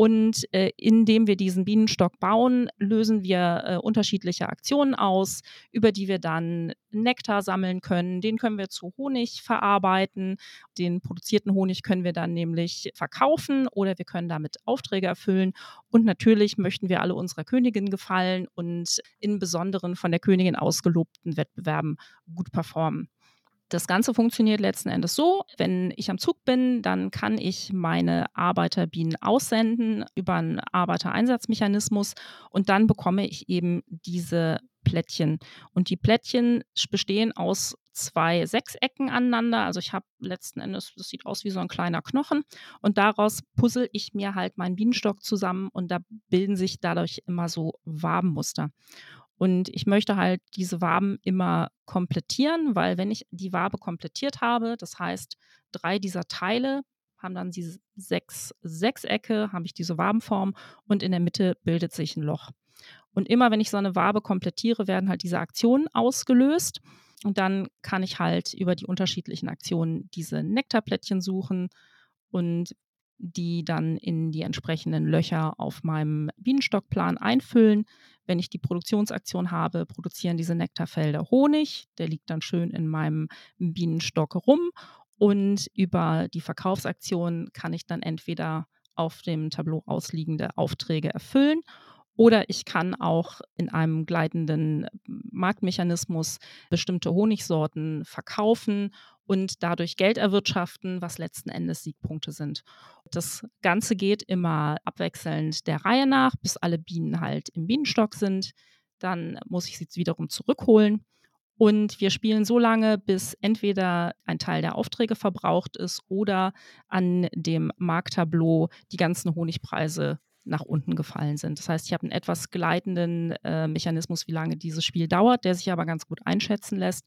Und äh, indem wir diesen Bienenstock bauen, lösen wir äh, unterschiedliche Aktionen aus, über die wir dann Nektar sammeln können. Den können wir zu Honig verarbeiten. Den produzierten Honig können wir dann nämlich verkaufen oder wir können damit Aufträge erfüllen. Und natürlich möchten wir alle unserer Königin gefallen und in besonderen von der Königin ausgelobten Wettbewerben gut performen. Das Ganze funktioniert letzten Endes so, wenn ich am Zug bin, dann kann ich meine Arbeiterbienen aussenden über einen Arbeitereinsatzmechanismus und dann bekomme ich eben diese Plättchen. Und die Plättchen bestehen aus zwei Sechsecken aneinander. Also ich habe letzten Endes, das sieht aus wie so ein kleiner Knochen und daraus puzzle ich mir halt meinen Bienenstock zusammen und da bilden sich dadurch immer so Wabenmuster. Und ich möchte halt diese Waben immer komplettieren, weil wenn ich die Wabe komplettiert habe, das heißt, drei dieser Teile haben dann diese sechs Sechsecke, habe ich diese Wabenform und in der Mitte bildet sich ein Loch. Und immer wenn ich so eine Wabe komplettiere, werden halt diese Aktionen ausgelöst. Und dann kann ich halt über die unterschiedlichen Aktionen diese Nektarplättchen suchen und die dann in die entsprechenden Löcher auf meinem Bienenstockplan einfüllen. Wenn ich die Produktionsaktion habe, produzieren diese Nektarfelder Honig. Der liegt dann schön in meinem Bienenstock rum. Und über die Verkaufsaktion kann ich dann entweder auf dem Tableau ausliegende Aufträge erfüllen oder ich kann auch in einem gleitenden Marktmechanismus bestimmte Honigsorten verkaufen und dadurch Geld erwirtschaften, was letzten Endes Siegpunkte sind. Das Ganze geht immer abwechselnd der Reihe nach, bis alle Bienen halt im Bienenstock sind. Dann muss ich sie wiederum zurückholen. Und wir spielen so lange, bis entweder ein Teil der Aufträge verbraucht ist oder an dem Markttableau die ganzen Honigpreise nach unten gefallen sind. Das heißt, ich habe einen etwas gleitenden äh, Mechanismus, wie lange dieses Spiel dauert, der sich aber ganz gut einschätzen lässt.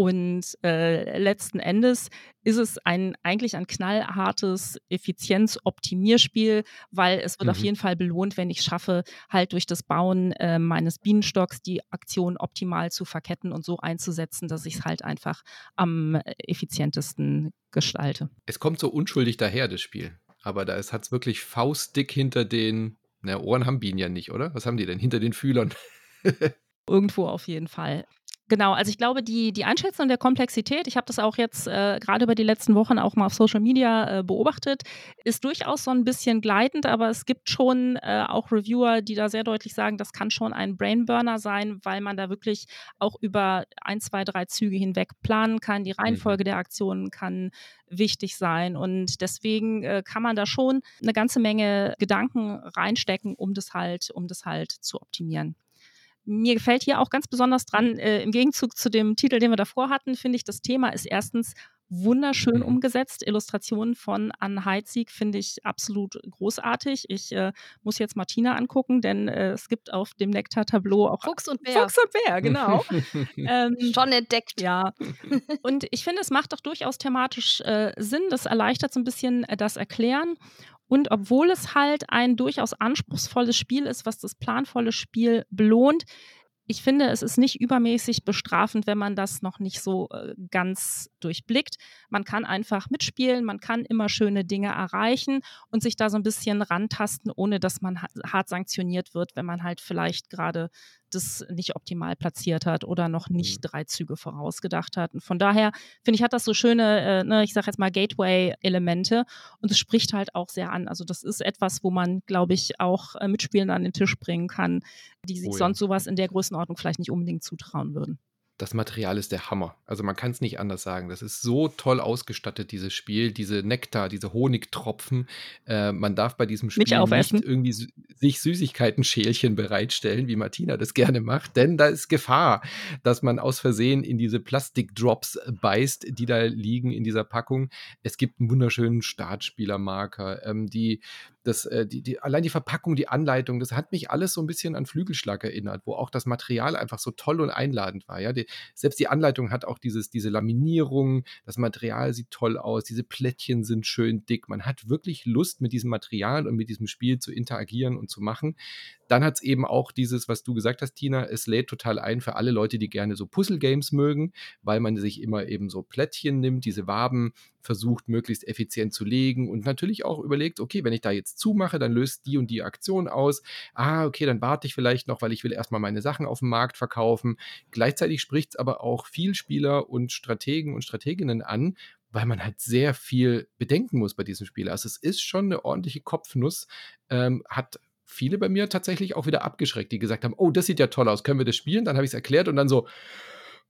Und äh, letzten Endes ist es ein eigentlich ein knallhartes Effizienz-Optimierspiel, weil es wird Mhm. auf jeden Fall belohnt, wenn ich schaffe, halt durch das Bauen äh, meines Bienenstocks die Aktion optimal zu verketten und so einzusetzen, dass ich es halt einfach am effizientesten gestalte. Es kommt so unschuldig daher, das Spiel. Aber da hat es wirklich faustdick hinter den. Na, Ohren haben Bienen ja nicht, oder? Was haben die denn? Hinter den Fühlern. *laughs* Irgendwo auf jeden Fall. Genau, also ich glaube, die, die Einschätzung der Komplexität, ich habe das auch jetzt äh, gerade über die letzten Wochen auch mal auf Social Media äh, beobachtet, ist durchaus so ein bisschen gleitend, aber es gibt schon äh, auch Reviewer, die da sehr deutlich sagen, das kann schon ein Brainburner sein, weil man da wirklich auch über ein, zwei, drei Züge hinweg planen kann. Die Reihenfolge der Aktionen kann wichtig sein und deswegen äh, kann man da schon eine ganze Menge Gedanken reinstecken, um das halt, um das halt zu optimieren. Mir gefällt hier auch ganz besonders dran, äh, im Gegenzug zu dem Titel, den wir davor hatten, finde ich, das Thema ist erstens wunderschön Mhm. umgesetzt. Illustrationen von Anne Heitzig finde ich absolut großartig. Ich äh, muss jetzt Martina angucken, denn äh, es gibt auf dem Nektar-Tableau auch Fuchs und Bär. Fuchs und Bär, genau. *laughs* ähm, Schon entdeckt. ja, *laughs* und ich finde, es macht doch durchaus thematisch äh, Sinn. Das erleichtert so ein bisschen äh, das Erklären. Und obwohl es halt ein durchaus anspruchsvolles Spiel ist, was das planvolle Spiel belohnt, ich finde, es ist nicht übermäßig bestrafend, wenn man das noch nicht so äh, ganz durchblickt. Man kann einfach mitspielen, man kann immer schöne Dinge erreichen und sich da so ein bisschen rantasten, ohne dass man ha hart sanktioniert wird, wenn man halt vielleicht gerade das nicht optimal platziert hat oder noch nicht Mhm. drei Züge vorausgedacht hat. Und von daher finde ich, hat das so schöne, äh, ne, ich sage jetzt mal Gateway-Elemente und es spricht halt auch sehr an. Also das ist etwas, wo man, glaube ich, auch äh, Mitspielende an den Tisch bringen kann, die sich Oh ja. sonst sowas in der Größenordnung vielleicht nicht unbedingt zutrauen würden. Das Material ist der Hammer. Also man kann es nicht anders sagen. Das ist so toll ausgestattet, dieses Spiel. Diese Nektar, diese Honigtropfen. Äh, man darf bei diesem Spiel Nicht nicht irgendwie. Sich Süßigkeiten-Schälchen bereitstellen, wie Martina das gerne macht, denn da ist Gefahr, dass man aus Versehen in diese Plastikdrops beißt, die da liegen in dieser Packung. Es gibt einen wunderschönen Startspielermarker, ähm, die das, äh, die, die, allein die Verpackung, die Anleitung, das hat mich alles so ein bisschen an Flügelschlag erinnert, wo auch das Material einfach so toll und einladend war. Ja? Die, selbst die Anleitung hat auch dieses, diese Laminierung, das Material sieht toll aus, diese Plättchen sind schön dick. Man hat wirklich Lust, mit diesem Material und mit diesem Spiel zu interagieren und zu machen. Dann hat es eben auch dieses, was du gesagt hast, Tina, es lädt total ein für alle Leute, die gerne so Puzzle-Games mögen, weil man sich immer eben so Plättchen nimmt, diese Waben versucht möglichst effizient zu legen und natürlich auch überlegt, okay, wenn ich da jetzt zumache, dann löst die und die Aktion aus. Ah, okay, dann warte ich vielleicht noch, weil ich will erstmal meine Sachen auf dem Markt verkaufen. Gleichzeitig spricht es aber auch viel Spieler und Strategen und Strateginnen an, weil man halt sehr viel bedenken muss bei diesem Spiel. Also es ist schon eine ordentliche Kopfnuss, ähm, hat viele bei mir tatsächlich auch wieder abgeschreckt, die gesagt haben, oh, das sieht ja toll aus, können wir das spielen? Dann habe ich es erklärt und dann so,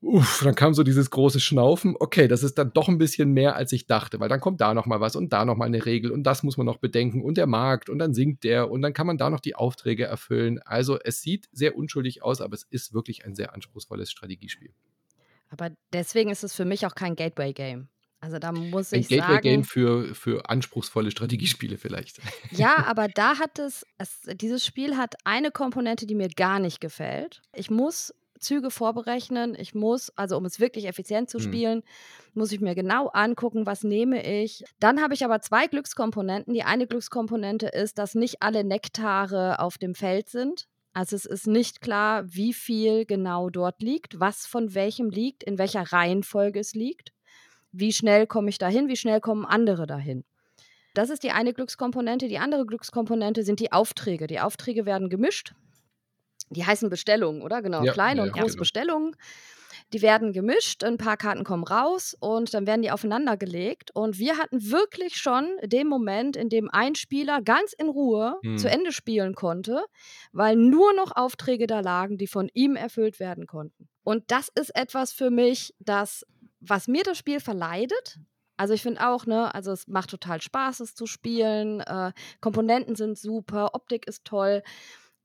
uff, dann kam so dieses große Schnaufen, okay, das ist dann doch ein bisschen mehr, als ich dachte, weil dann kommt da noch mal was und da noch mal eine Regel und das muss man noch bedenken und der Markt und dann sinkt der und dann kann man da noch die Aufträge erfüllen. Also es sieht sehr unschuldig aus, aber es ist wirklich ein sehr anspruchsvolles Strategiespiel. Aber deswegen ist es für mich auch kein Gateway-Game. Also da muss Ein ich sagen. Gateway-Game für, für anspruchsvolle Strategiespiele vielleicht. *laughs* Ja, aber da hat es, es, dieses Spiel hat eine Komponente, die mir gar nicht gefällt. Ich muss Züge vorberechnen. Ich muss, also um es wirklich effizient zu Hm. spielen, muss ich mir genau angucken, was nehme ich. Dann habe ich aber zwei Glückskomponenten. Die eine Glückskomponente ist, dass nicht alle Nektare auf dem Feld sind. Also es ist nicht klar, wie viel genau dort liegt, was von welchem liegt, in welcher Reihenfolge es liegt. Wie schnell komme ich dahin, wie schnell kommen andere dahin. Das ist die eine Glückskomponente. Die andere Glückskomponente sind die Aufträge. Die Aufträge werden gemischt. Die heißen Bestellungen, oder? Genau, Ja, kleine ja, und ja, große genau. Bestellungen. Die werden gemischt, ein paar Karten kommen raus und dann werden die aufeinander gelegt. Und wir hatten wirklich schon den Moment, in dem ein Spieler ganz in Ruhe Hm. zu Ende spielen konnte, weil nur noch Aufträge da lagen, die von ihm erfüllt werden konnten. Und das ist etwas für mich, das, was mir das Spiel verleidet. Also ich finde auch, ne, also es macht total Spaß, es zu spielen. Äh, Komponenten sind super, Optik ist toll.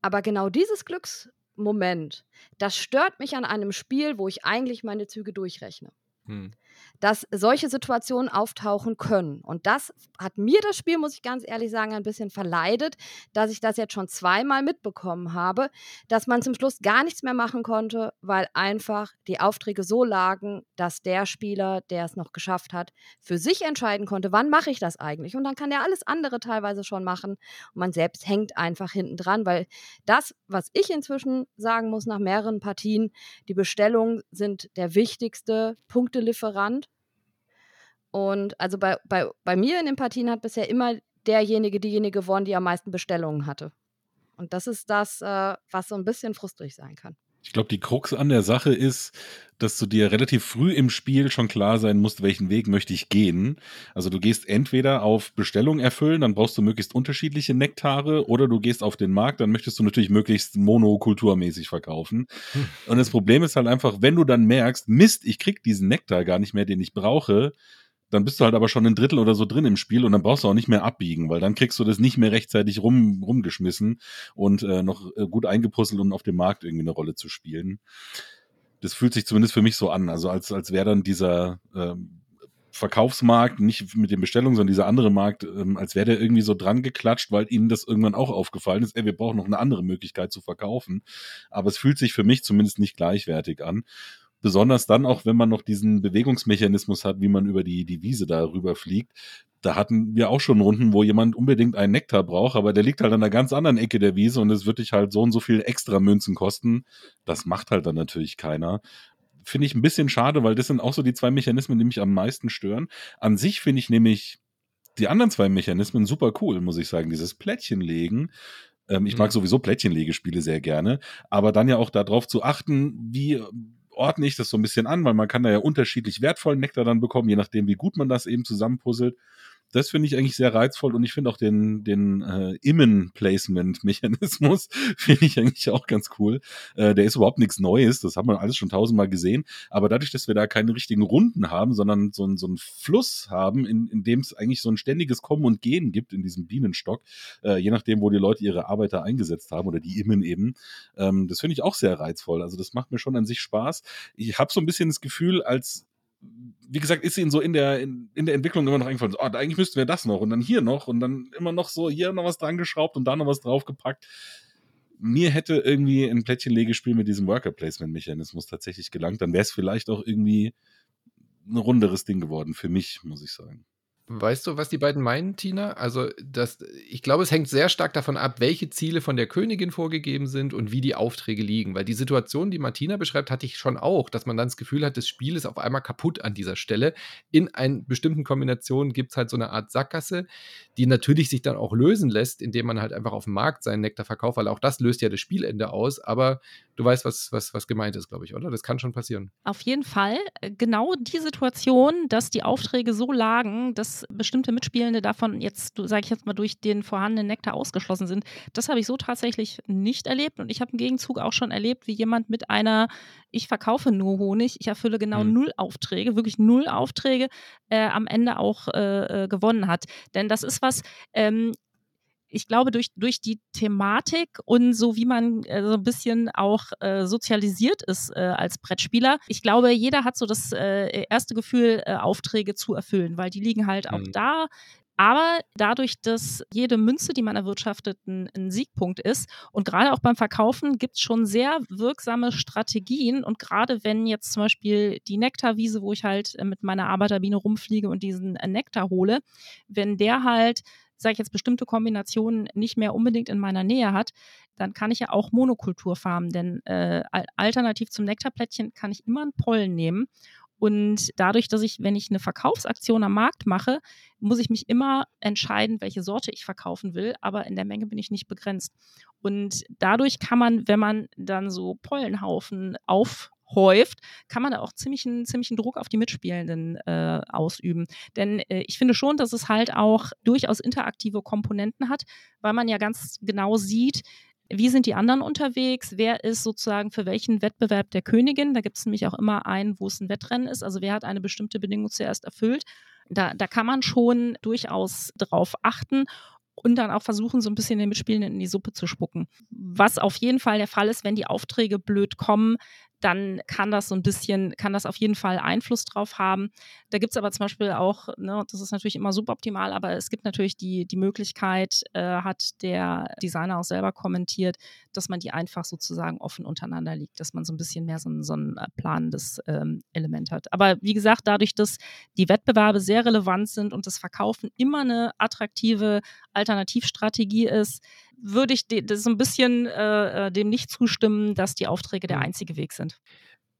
Aber genau dieses Glücksmoment, das stört mich an einem Spiel, wo ich eigentlich meine Züge durchrechne. Hm. Dass solche Situationen auftauchen können. Und das hat mir das Spiel, muss ich ganz ehrlich sagen, ein bisschen verleidet, dass ich das jetzt schon zweimal mitbekommen habe, dass man zum Schluss gar nichts mehr machen konnte, weil einfach die Aufträge so lagen, dass der Spieler, der es noch geschafft hat, für sich entscheiden konnte, wann mache ich das eigentlich. Und dann kann er alles andere teilweise schon machen. Und man selbst hängt einfach hinten dran, weil das, was ich inzwischen sagen muss nach mehreren Partien, die Bestellungen sind der wichtigste Punktelieferant. Und also bei, bei, bei mir in den Partien hat bisher immer derjenige, diejenige gewonnen, die am meisten Bestellungen hatte. Und das ist das, äh, was so ein bisschen frustrig sein kann. Ich glaube, die Krux an der Sache ist, dass du dir relativ früh im Spiel schon klar sein musst, welchen Weg möchte ich gehen. Also du gehst entweder auf Bestellung erfüllen, dann brauchst du möglichst unterschiedliche Nektare, oder du gehst auf den Markt, dann möchtest du natürlich möglichst monokulturmäßig verkaufen. Hm. Und das Problem ist halt einfach, wenn du dann merkst, Mist, ich krieg diesen Nektar gar nicht mehr, den ich brauche, dann bist du halt aber schon ein Drittel oder so drin im Spiel und dann brauchst du auch nicht mehr abbiegen, weil dann kriegst du das nicht mehr rechtzeitig rum, rumgeschmissen und äh, noch äh, gut eingepuzzelt, um auf dem Markt irgendwie eine Rolle zu spielen. Das fühlt sich zumindest für mich so an, also als, als wäre dann dieser ähm, Verkaufsmarkt, nicht mit den Bestellungen, sondern dieser andere Markt, ähm, als wäre der irgendwie so dran geklatscht, weil ihnen das irgendwann auch aufgefallen ist, ey, wir brauchen noch eine andere Möglichkeit zu verkaufen. Aber es fühlt sich für mich zumindest nicht gleichwertig an. Besonders dann auch, wenn man noch diesen Bewegungsmechanismus hat, wie man über die, die Wiese da rüber fliegt. Da hatten wir auch schon Runden, wo jemand unbedingt einen Nektar braucht, aber der liegt halt an einer ganz anderen Ecke der Wiese und es wird dich halt so und so viel extra Münzen kosten. Das macht halt dann natürlich keiner. Finde ich ein bisschen schade, weil das sind auch so die zwei Mechanismen, die mich am meisten stören. An sich finde ich nämlich die anderen zwei Mechanismen super cool, muss ich sagen. Dieses Plättchenlegen. Ähm, ich mag Mhm. sowieso Plättchenlegespiele sehr gerne, aber dann ja auch darauf zu achten, wie ordne ich das so ein bisschen an, weil man kann da ja unterschiedlich wertvollen Nektar dann bekommen, je nachdem, wie gut man das eben zusammenpuzzelt. Das finde ich eigentlich sehr reizvoll und ich finde auch den, den äh, Immen-Placement-Mechanismus *laughs* finde ich eigentlich auch ganz cool. Äh, der ist überhaupt nichts Neues, das haben wir alles schon tausendmal gesehen, aber dadurch, dass wir da keine richtigen Runden haben, sondern so, so einen Fluss haben, in, in dem es eigentlich so ein ständiges Kommen und Gehen gibt in diesem Bienenstock, äh, je nachdem, wo die Leute ihre Arbeiter eingesetzt haben oder die Immen eben, ähm, das finde ich auch sehr reizvoll. Also das macht mir schon an sich Spaß. Ich habe so ein bisschen das Gefühl, als wie gesagt, ist ihnen so in der, in, in, der Entwicklung immer noch eingefallen, so, oh, eigentlich müssten wir das noch und dann hier noch und dann immer noch so hier noch was dran geschraubt und da noch was draufgepackt. Mir hätte irgendwie ein Plättchenlegespiel mit diesem Worker-Placement-Mechanismus tatsächlich gelangt, dann wäre es vielleicht auch irgendwie ein runderes Ding geworden, für mich, muss ich sagen. Weißt du, was die beiden meinen, Tina? Also, das, ich glaube, es hängt sehr stark davon ab, welche Ziele von der Königin vorgegeben sind und wie die Aufträge liegen. Weil die Situation, die Martina beschreibt, hatte ich schon auch, dass man dann das Gefühl hat, das Spiel ist auf einmal kaputt an dieser Stelle. In einer bestimmten Kombination gibt es halt so eine Art Sackgasse, die natürlich sich dann auch lösen lässt, indem man halt einfach auf dem Markt seinen Nektar verkauft, weil auch das löst ja das Spielende aus. Aber du weißt, was, was, was gemeint ist, glaube ich, oder? Das kann schon passieren. Auf jeden Fall. Genau die Situation, dass die Aufträge so lagen, dass bestimmte Mitspielende davon jetzt, sage ich jetzt mal, durch den vorhandenen Nektar ausgeschlossen sind. Das habe ich so tatsächlich nicht erlebt. Und ich habe im Gegenzug auch schon erlebt, wie jemand mit einer, ich verkaufe nur Honig, ich erfülle genau mhm. null Aufträge, wirklich null Aufträge, äh, am Ende auch äh, äh gewonnen hat. Denn das ist was, ähm, ich glaube, durch, durch die Thematik und so wie man äh, so ein bisschen auch äh, sozialisiert ist äh, als Brettspieler, ich glaube, jeder hat so das äh, erste Gefühl, äh, Aufträge zu erfüllen, weil die liegen halt auch mhm. da. Aber dadurch, dass jede Münze, die man erwirtschaftet, ein, ein Siegpunkt ist und gerade auch beim Verkaufen gibt es schon sehr wirksame Strategien und gerade wenn jetzt zum Beispiel die Nektarwiese, wo ich halt äh, mit meiner Arbeiterbiene rumfliege und diesen Nektar hole, wenn der halt sage ich jetzt, bestimmte Kombinationen nicht mehr unbedingt in meiner Nähe hat, dann kann ich ja auch Monokultur farmen. Denn äh, alternativ zum Nektarplättchen kann ich immer einen Pollen nehmen. Und dadurch, dass ich, wenn ich eine Verkaufsaktion am Markt mache, muss ich mich immer entscheiden, welche Sorte ich verkaufen will, aber in der Menge bin ich nicht begrenzt. Und dadurch kann man, wenn man dann so Pollenhaufen auf häuft, kann man da auch ziemlich einen, ziemlichen Druck auf die Mitspielenden äh, ausüben. Denn äh, ich finde schon, dass es halt auch durchaus interaktive Komponenten hat, weil man ja ganz genau sieht, wie sind die anderen unterwegs? Wer ist sozusagen für welchen Wettbewerb der Königin? Da gibt es nämlich auch immer einen, wo es ein Wettrennen ist. Also wer hat eine bestimmte Bedingung zuerst erfüllt? Da, da kann man schon durchaus drauf achten und dann auch versuchen, so ein bisschen den Mitspielenden in die Suppe zu spucken. Was auf jeden Fall der Fall ist, wenn die Aufträge blöd kommen, dann kann das so ein bisschen, kann das auf jeden Fall Einfluss drauf haben. Da gibt es aber zum Beispiel auch, ne, das ist natürlich immer suboptimal, aber es gibt natürlich die, die Möglichkeit, äh, hat der Designer auch selber kommentiert, dass man die einfach sozusagen offen untereinander liegt, dass man so ein bisschen mehr so ein, so ein äh, planendes ähm, Element hat. Aber wie gesagt, dadurch, dass die Wettbewerbe sehr relevant sind und das Verkaufen immer eine attraktive Alternativstrategie ist, würde ich das so ein bisschen äh, äh, dem nicht zustimmen, dass die Aufträge der mhm. einzige Weg sind.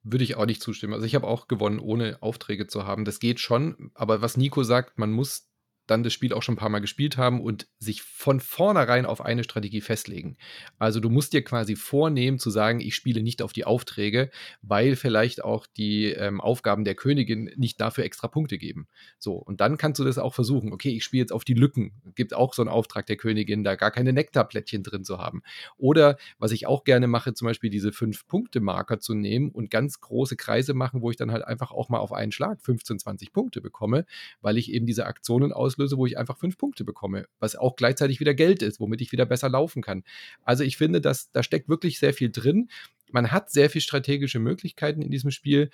Würde ich auch nicht zustimmen. Also ich habe auch gewonnen, ohne Aufträge zu haben. Das geht schon. Aber was Nico sagt, man muss dann das Spiel auch schon ein paar Mal gespielt haben und sich von vornherein auf eine Strategie festlegen. Also du musst dir quasi vornehmen zu sagen, ich spiele nicht auf die Aufträge, weil vielleicht auch die ähm, Aufgaben der Königin nicht dafür extra Punkte geben. So, und dann kannst du das auch versuchen. Okay, ich spiele jetzt auf die Lücken. Gibt auch so einen Auftrag der Königin, da gar keine Nektarplättchen drin zu haben. Oder was ich auch gerne mache, zum Beispiel diese Fünf-Punkte-Marker zu nehmen und ganz große Kreise machen, wo ich dann halt einfach auch mal auf einen Schlag 15, 20 Punkte bekomme, weil ich eben diese Aktionen aus auslöse, wo ich einfach fünf Punkte bekomme, was auch gleichzeitig wieder Geld ist, womit ich wieder besser laufen kann. Also ich finde, dass da steckt wirklich sehr viel drin. Man hat sehr viel strategische Möglichkeiten in diesem Spiel.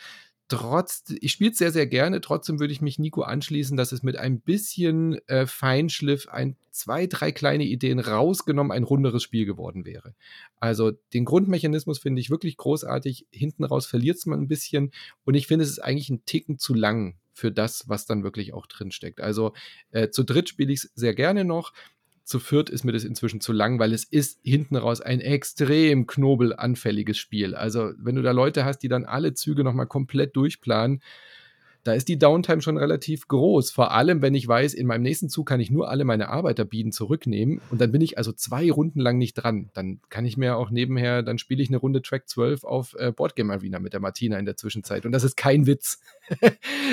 Trotz, ich spiele es sehr, sehr gerne. Trotzdem würde ich mich Nico anschließen, dass es mit ein bisschen äh, Feinschliff, ein, zwei, drei kleine Ideen rausgenommen, ein runderes Spiel geworden wäre. Also den Grundmechanismus finde ich wirklich großartig. Hinten raus verliert es man ein bisschen. Und ich finde, es ist eigentlich ein Ticken zu lang für das, was dann wirklich auch drin steckt. Also äh, zu dritt spiele ich es sehr gerne noch. Zu viert ist mir das inzwischen zu lang, weil es ist hinten raus ein extrem knobelanfälliges Spiel. Also wenn du da Leute hast, die dann alle Züge nochmal komplett durchplanen, da ist die Downtime schon relativ groß. Vor allem, wenn ich weiß, in meinem nächsten Zug kann ich nur alle meine Arbeiterbienen zurücknehmen und dann bin ich also zwei Runden lang nicht dran. Dann kann ich mir auch nebenher, dann spiele ich eine Runde Track 12 auf äh, Boardgame Arena mit der Martina in der Zwischenzeit. Und das ist kein Witz. *laughs*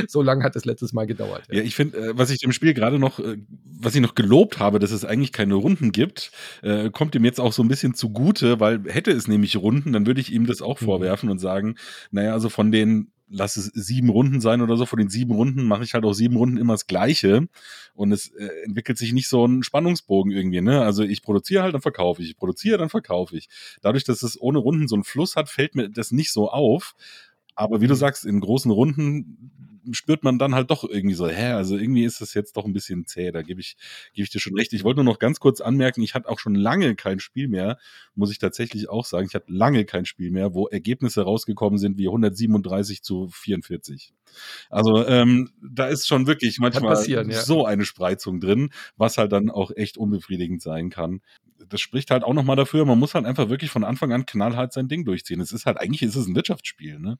so lange hat es letztes Mal gedauert. Ja, ja ich finde, äh, was ich dem Spiel gerade noch, äh, was ich noch gelobt habe, dass es eigentlich keine Runden gibt, äh, kommt ihm jetzt auch so ein bisschen zugute, weil hätte es nämlich Runden, dann würde ich ihm das auch mhm. vorwerfen und sagen, naja, also von den lass es sieben Runden sein oder so, von den sieben Runden mache ich halt auch sieben Runden immer das Gleiche und es äh, entwickelt sich nicht so ein Spannungsbogen irgendwie, ne? Also ich produziere halt, dann verkaufe ich, ich produziere, dann verkaufe ich. Dadurch, dass es ohne Runden so einen Fluss hat, fällt mir das nicht so auf. Aber wie du sagst, in großen Runden spürt man dann halt doch irgendwie so, hä, also irgendwie ist das jetzt doch ein bisschen zäh, da gebe ich, gebe ich dir schon recht. Ich wollte nur noch ganz kurz anmerken, ich hatte auch schon lange kein Spiel mehr, muss ich tatsächlich auch sagen, ich hatte lange kein Spiel mehr, wo Ergebnisse rausgekommen sind wie 137 zu 44. Also ähm, da ist schon wirklich manchmal so eine Spreizung drin, was halt dann auch echt unbefriedigend sein kann. Das spricht halt auch nochmal dafür, man muss halt einfach wirklich von Anfang an knallhart sein Ding durchziehen. Es ist halt, eigentlich ist es ein Wirtschaftsspiel, ne?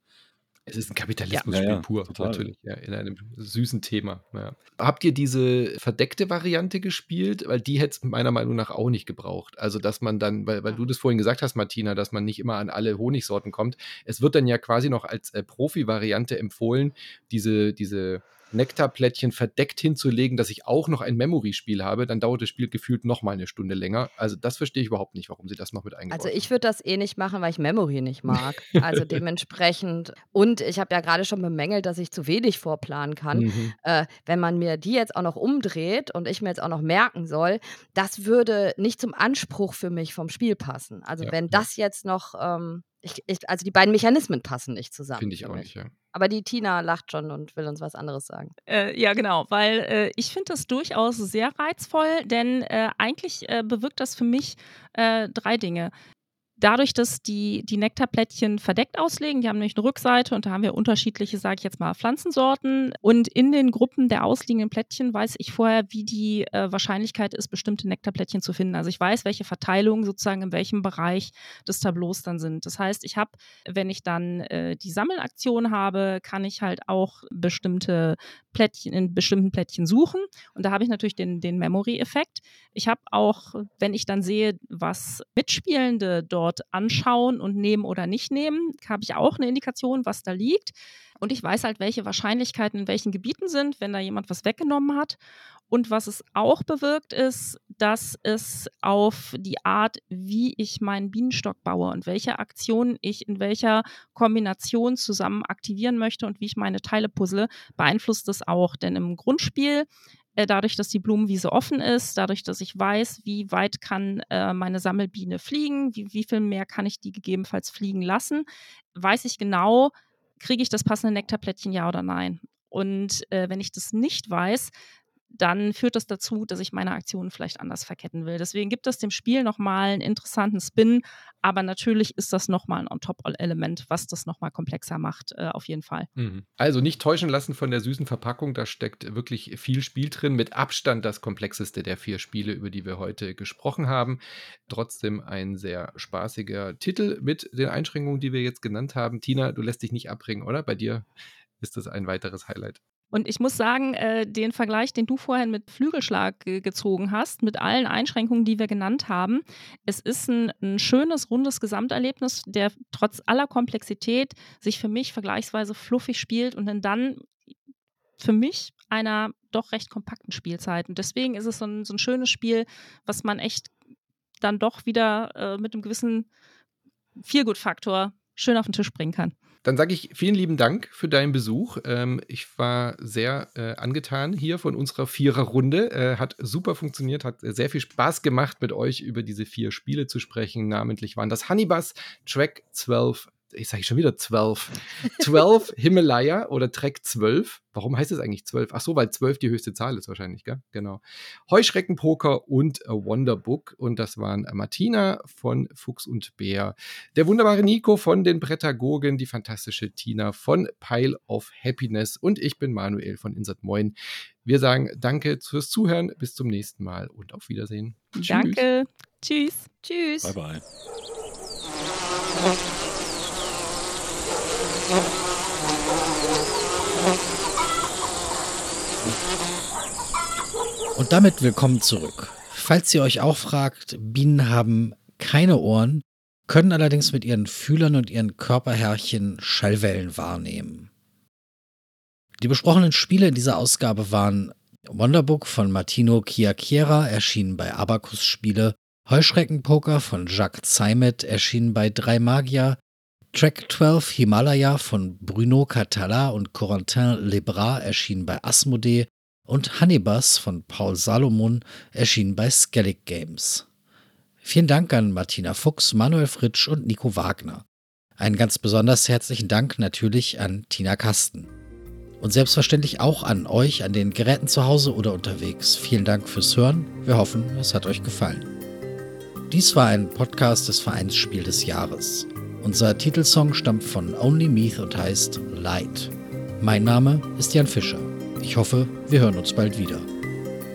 Es ist ein Kapitalismusspiel ja, ja, pur, total. natürlich, ja, in einem süßen Thema. Ja. Habt ihr diese verdeckte Variante gespielt? Weil die hätte es meiner Meinung nach auch nicht gebraucht. Also, dass man dann, weil, weil du das vorhin gesagt hast, Martina, dass man nicht immer an alle Honigsorten kommt. Es wird dann ja quasi noch als äh, Profi-Variante empfohlen, diese, diese Nektarplättchen verdeckt hinzulegen, dass ich auch noch ein Memory-Spiel habe, dann dauert das Spiel gefühlt noch mal eine Stunde länger. Also das verstehe ich überhaupt nicht, warum sie das noch mit eingebaut Also ich würde das eh nicht machen, weil ich Memory nicht mag. *laughs* Also dementsprechend. Und ich habe ja gerade schon bemängelt, dass ich zu wenig vorplanen kann. Mhm. Äh, wenn man mir die jetzt auch noch umdreht und ich mir jetzt auch noch merken soll, das würde nicht zum Anspruch für mich vom Spiel passen. Also ja, wenn das jetzt noch ähm, ich, ich, also die beiden Mechanismen passen nicht zusammen. Finde ich auch nicht, ja. Aber die Tina lacht schon und will uns was anderes sagen. Äh, ja, genau, weil äh, ich finde das durchaus sehr reizvoll, denn äh, eigentlich äh, bewirkt das für mich äh, drei Dinge dadurch, dass die, die Nektarplättchen verdeckt auslegen, die haben nämlich eine Rückseite und da haben wir unterschiedliche, sage ich jetzt mal, Pflanzensorten. Und in den Gruppen der ausliegenden Plättchen weiß ich vorher, wie die äh, Wahrscheinlichkeit ist, bestimmte Nektarplättchen zu finden. Also ich weiß, welche Verteilungen sozusagen in welchem Bereich des Tableaus dann sind. Das heißt, ich habe, wenn ich dann äh, die Sammelaktion habe, kann ich halt auch bestimmte Plättchen in bestimmten Plättchen suchen. Und da habe ich natürlich den, den Memory-Effekt. Ich habe auch, wenn ich dann sehe, was Mitspielende dort dort anschauen und nehmen oder nicht nehmen, habe ich auch eine Indikation, was da liegt. Und ich weiß halt, welche Wahrscheinlichkeiten in welchen Gebieten sind, wenn da jemand was weggenommen hat. Und was es auch bewirkt, ist, dass es auf die Art, wie ich meinen Bienenstock baue und welche Aktionen ich in welcher Kombination zusammen aktivieren möchte und wie ich meine Teile puzzle, beeinflusst das auch. Denn im Grundspiel dadurch, dass die Blumenwiese offen ist, dadurch, dass ich weiß, wie weit kann äh, meine Sammelbiene fliegen, wie, wie viel mehr kann ich die gegebenenfalls fliegen lassen, weiß ich genau, kriege ich das passende Nektarplättchen ja oder nein. Und äh, wenn ich das nicht weiß, dann führt das dazu, dass ich meine Aktionen vielleicht anders verketten will. Deswegen gibt es dem Spiel nochmal einen interessanten Spin, aber natürlich ist das nochmal ein On-Top-Element, was das nochmal komplexer macht, äh, auf jeden Fall. Mhm. Also nicht täuschen lassen von der süßen Verpackung, da steckt wirklich viel Spiel drin, mit Abstand das komplexeste der vier Spiele, über die wir heute gesprochen haben. Trotzdem ein sehr spaßiger Titel mit den Einschränkungen, die wir jetzt genannt haben. Tina, du lässt dich nicht abbringen, oder? Bei dir ist das ein weiteres Highlight. Und ich muss sagen, äh, den Vergleich, den du vorhin mit Flügelschlag ge gezogen hast, mit allen Einschränkungen, die wir genannt haben, es ist ein, ein, schönes, rundes Gesamterlebnis, der trotz aller Komplexität sich für mich vergleichsweise fluffig spielt und dann für mich einer doch recht kompakten Spielzeit. Und deswegen ist es so ein, so ein schönes Spiel, was man echt dann doch wieder äh, mit einem gewissen Feelgood-Faktor schön auf den Tisch bringen kann. Dann sage ich vielen lieben Dank für deinen Besuch. Ähm, ich war sehr äh, angetan hier von unserer Viererrunde. Äh, hat super funktioniert, hat sehr viel Spaß gemacht, mit euch über diese vier Spiele zu sprechen. Namentlich waren das Honeybus, Track 12, ich sage schon wieder 12. 12 *laughs* Himalaya oder Trek 12. Warum heißt es eigentlich 12? Ach so, weil 12 die höchste Zahl ist wahrscheinlich, gell? Genau. Heuschreckenpoker und A Wonderbook. Und das waren Martina von Fuchs und Bär, der wunderbare Nico von den Prätagogen, die fantastische Tina von Pile of Happiness und ich bin Manuel von Insert Moin. Wir sagen danke fürs Zuhören, bis zum nächsten Mal und auf Wiedersehen. Danke. Tschüss. Tschüss. Bye, bye. Und damit willkommen zurück. Falls ihr euch auch fragt, Bienen haben keine Ohren, können allerdings mit ihren Fühlern und ihren Körperhärchen Schallwellen wahrnehmen. Die besprochenen Spiele in dieser Ausgabe waren Wonderbook von Martino Chiacchiera, erschienen bei Abacus Spiele, Heuschreckenpoker von Jacques Zeimet, erschienen bei Drei Magier, Track 12 Himalaya von Bruno Catala und Corentin Lebras, erschienen bei Asmodee, und Hannibas von Paul Salomon erschien bei Skellig Games. Vielen Dank an Martina Fuchs, Manuel Fritsch und Nico Wagner. Einen ganz besonders herzlichen Dank natürlich an Tina Kasten. Und selbstverständlich auch an euch, an den Geräten zu Hause oder unterwegs. Vielen Dank fürs Hören. Wir hoffen, es hat euch gefallen. Dies war ein Podcast des Vereins Spiel des Jahres. Unser Titelsong stammt von Only Meath und heißt Light. Mein Name ist Jan Fischer. Ich hoffe, wir hören uns bald wieder.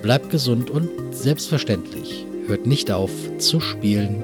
Bleibt gesund und selbstverständlich hört nicht auf zu spielen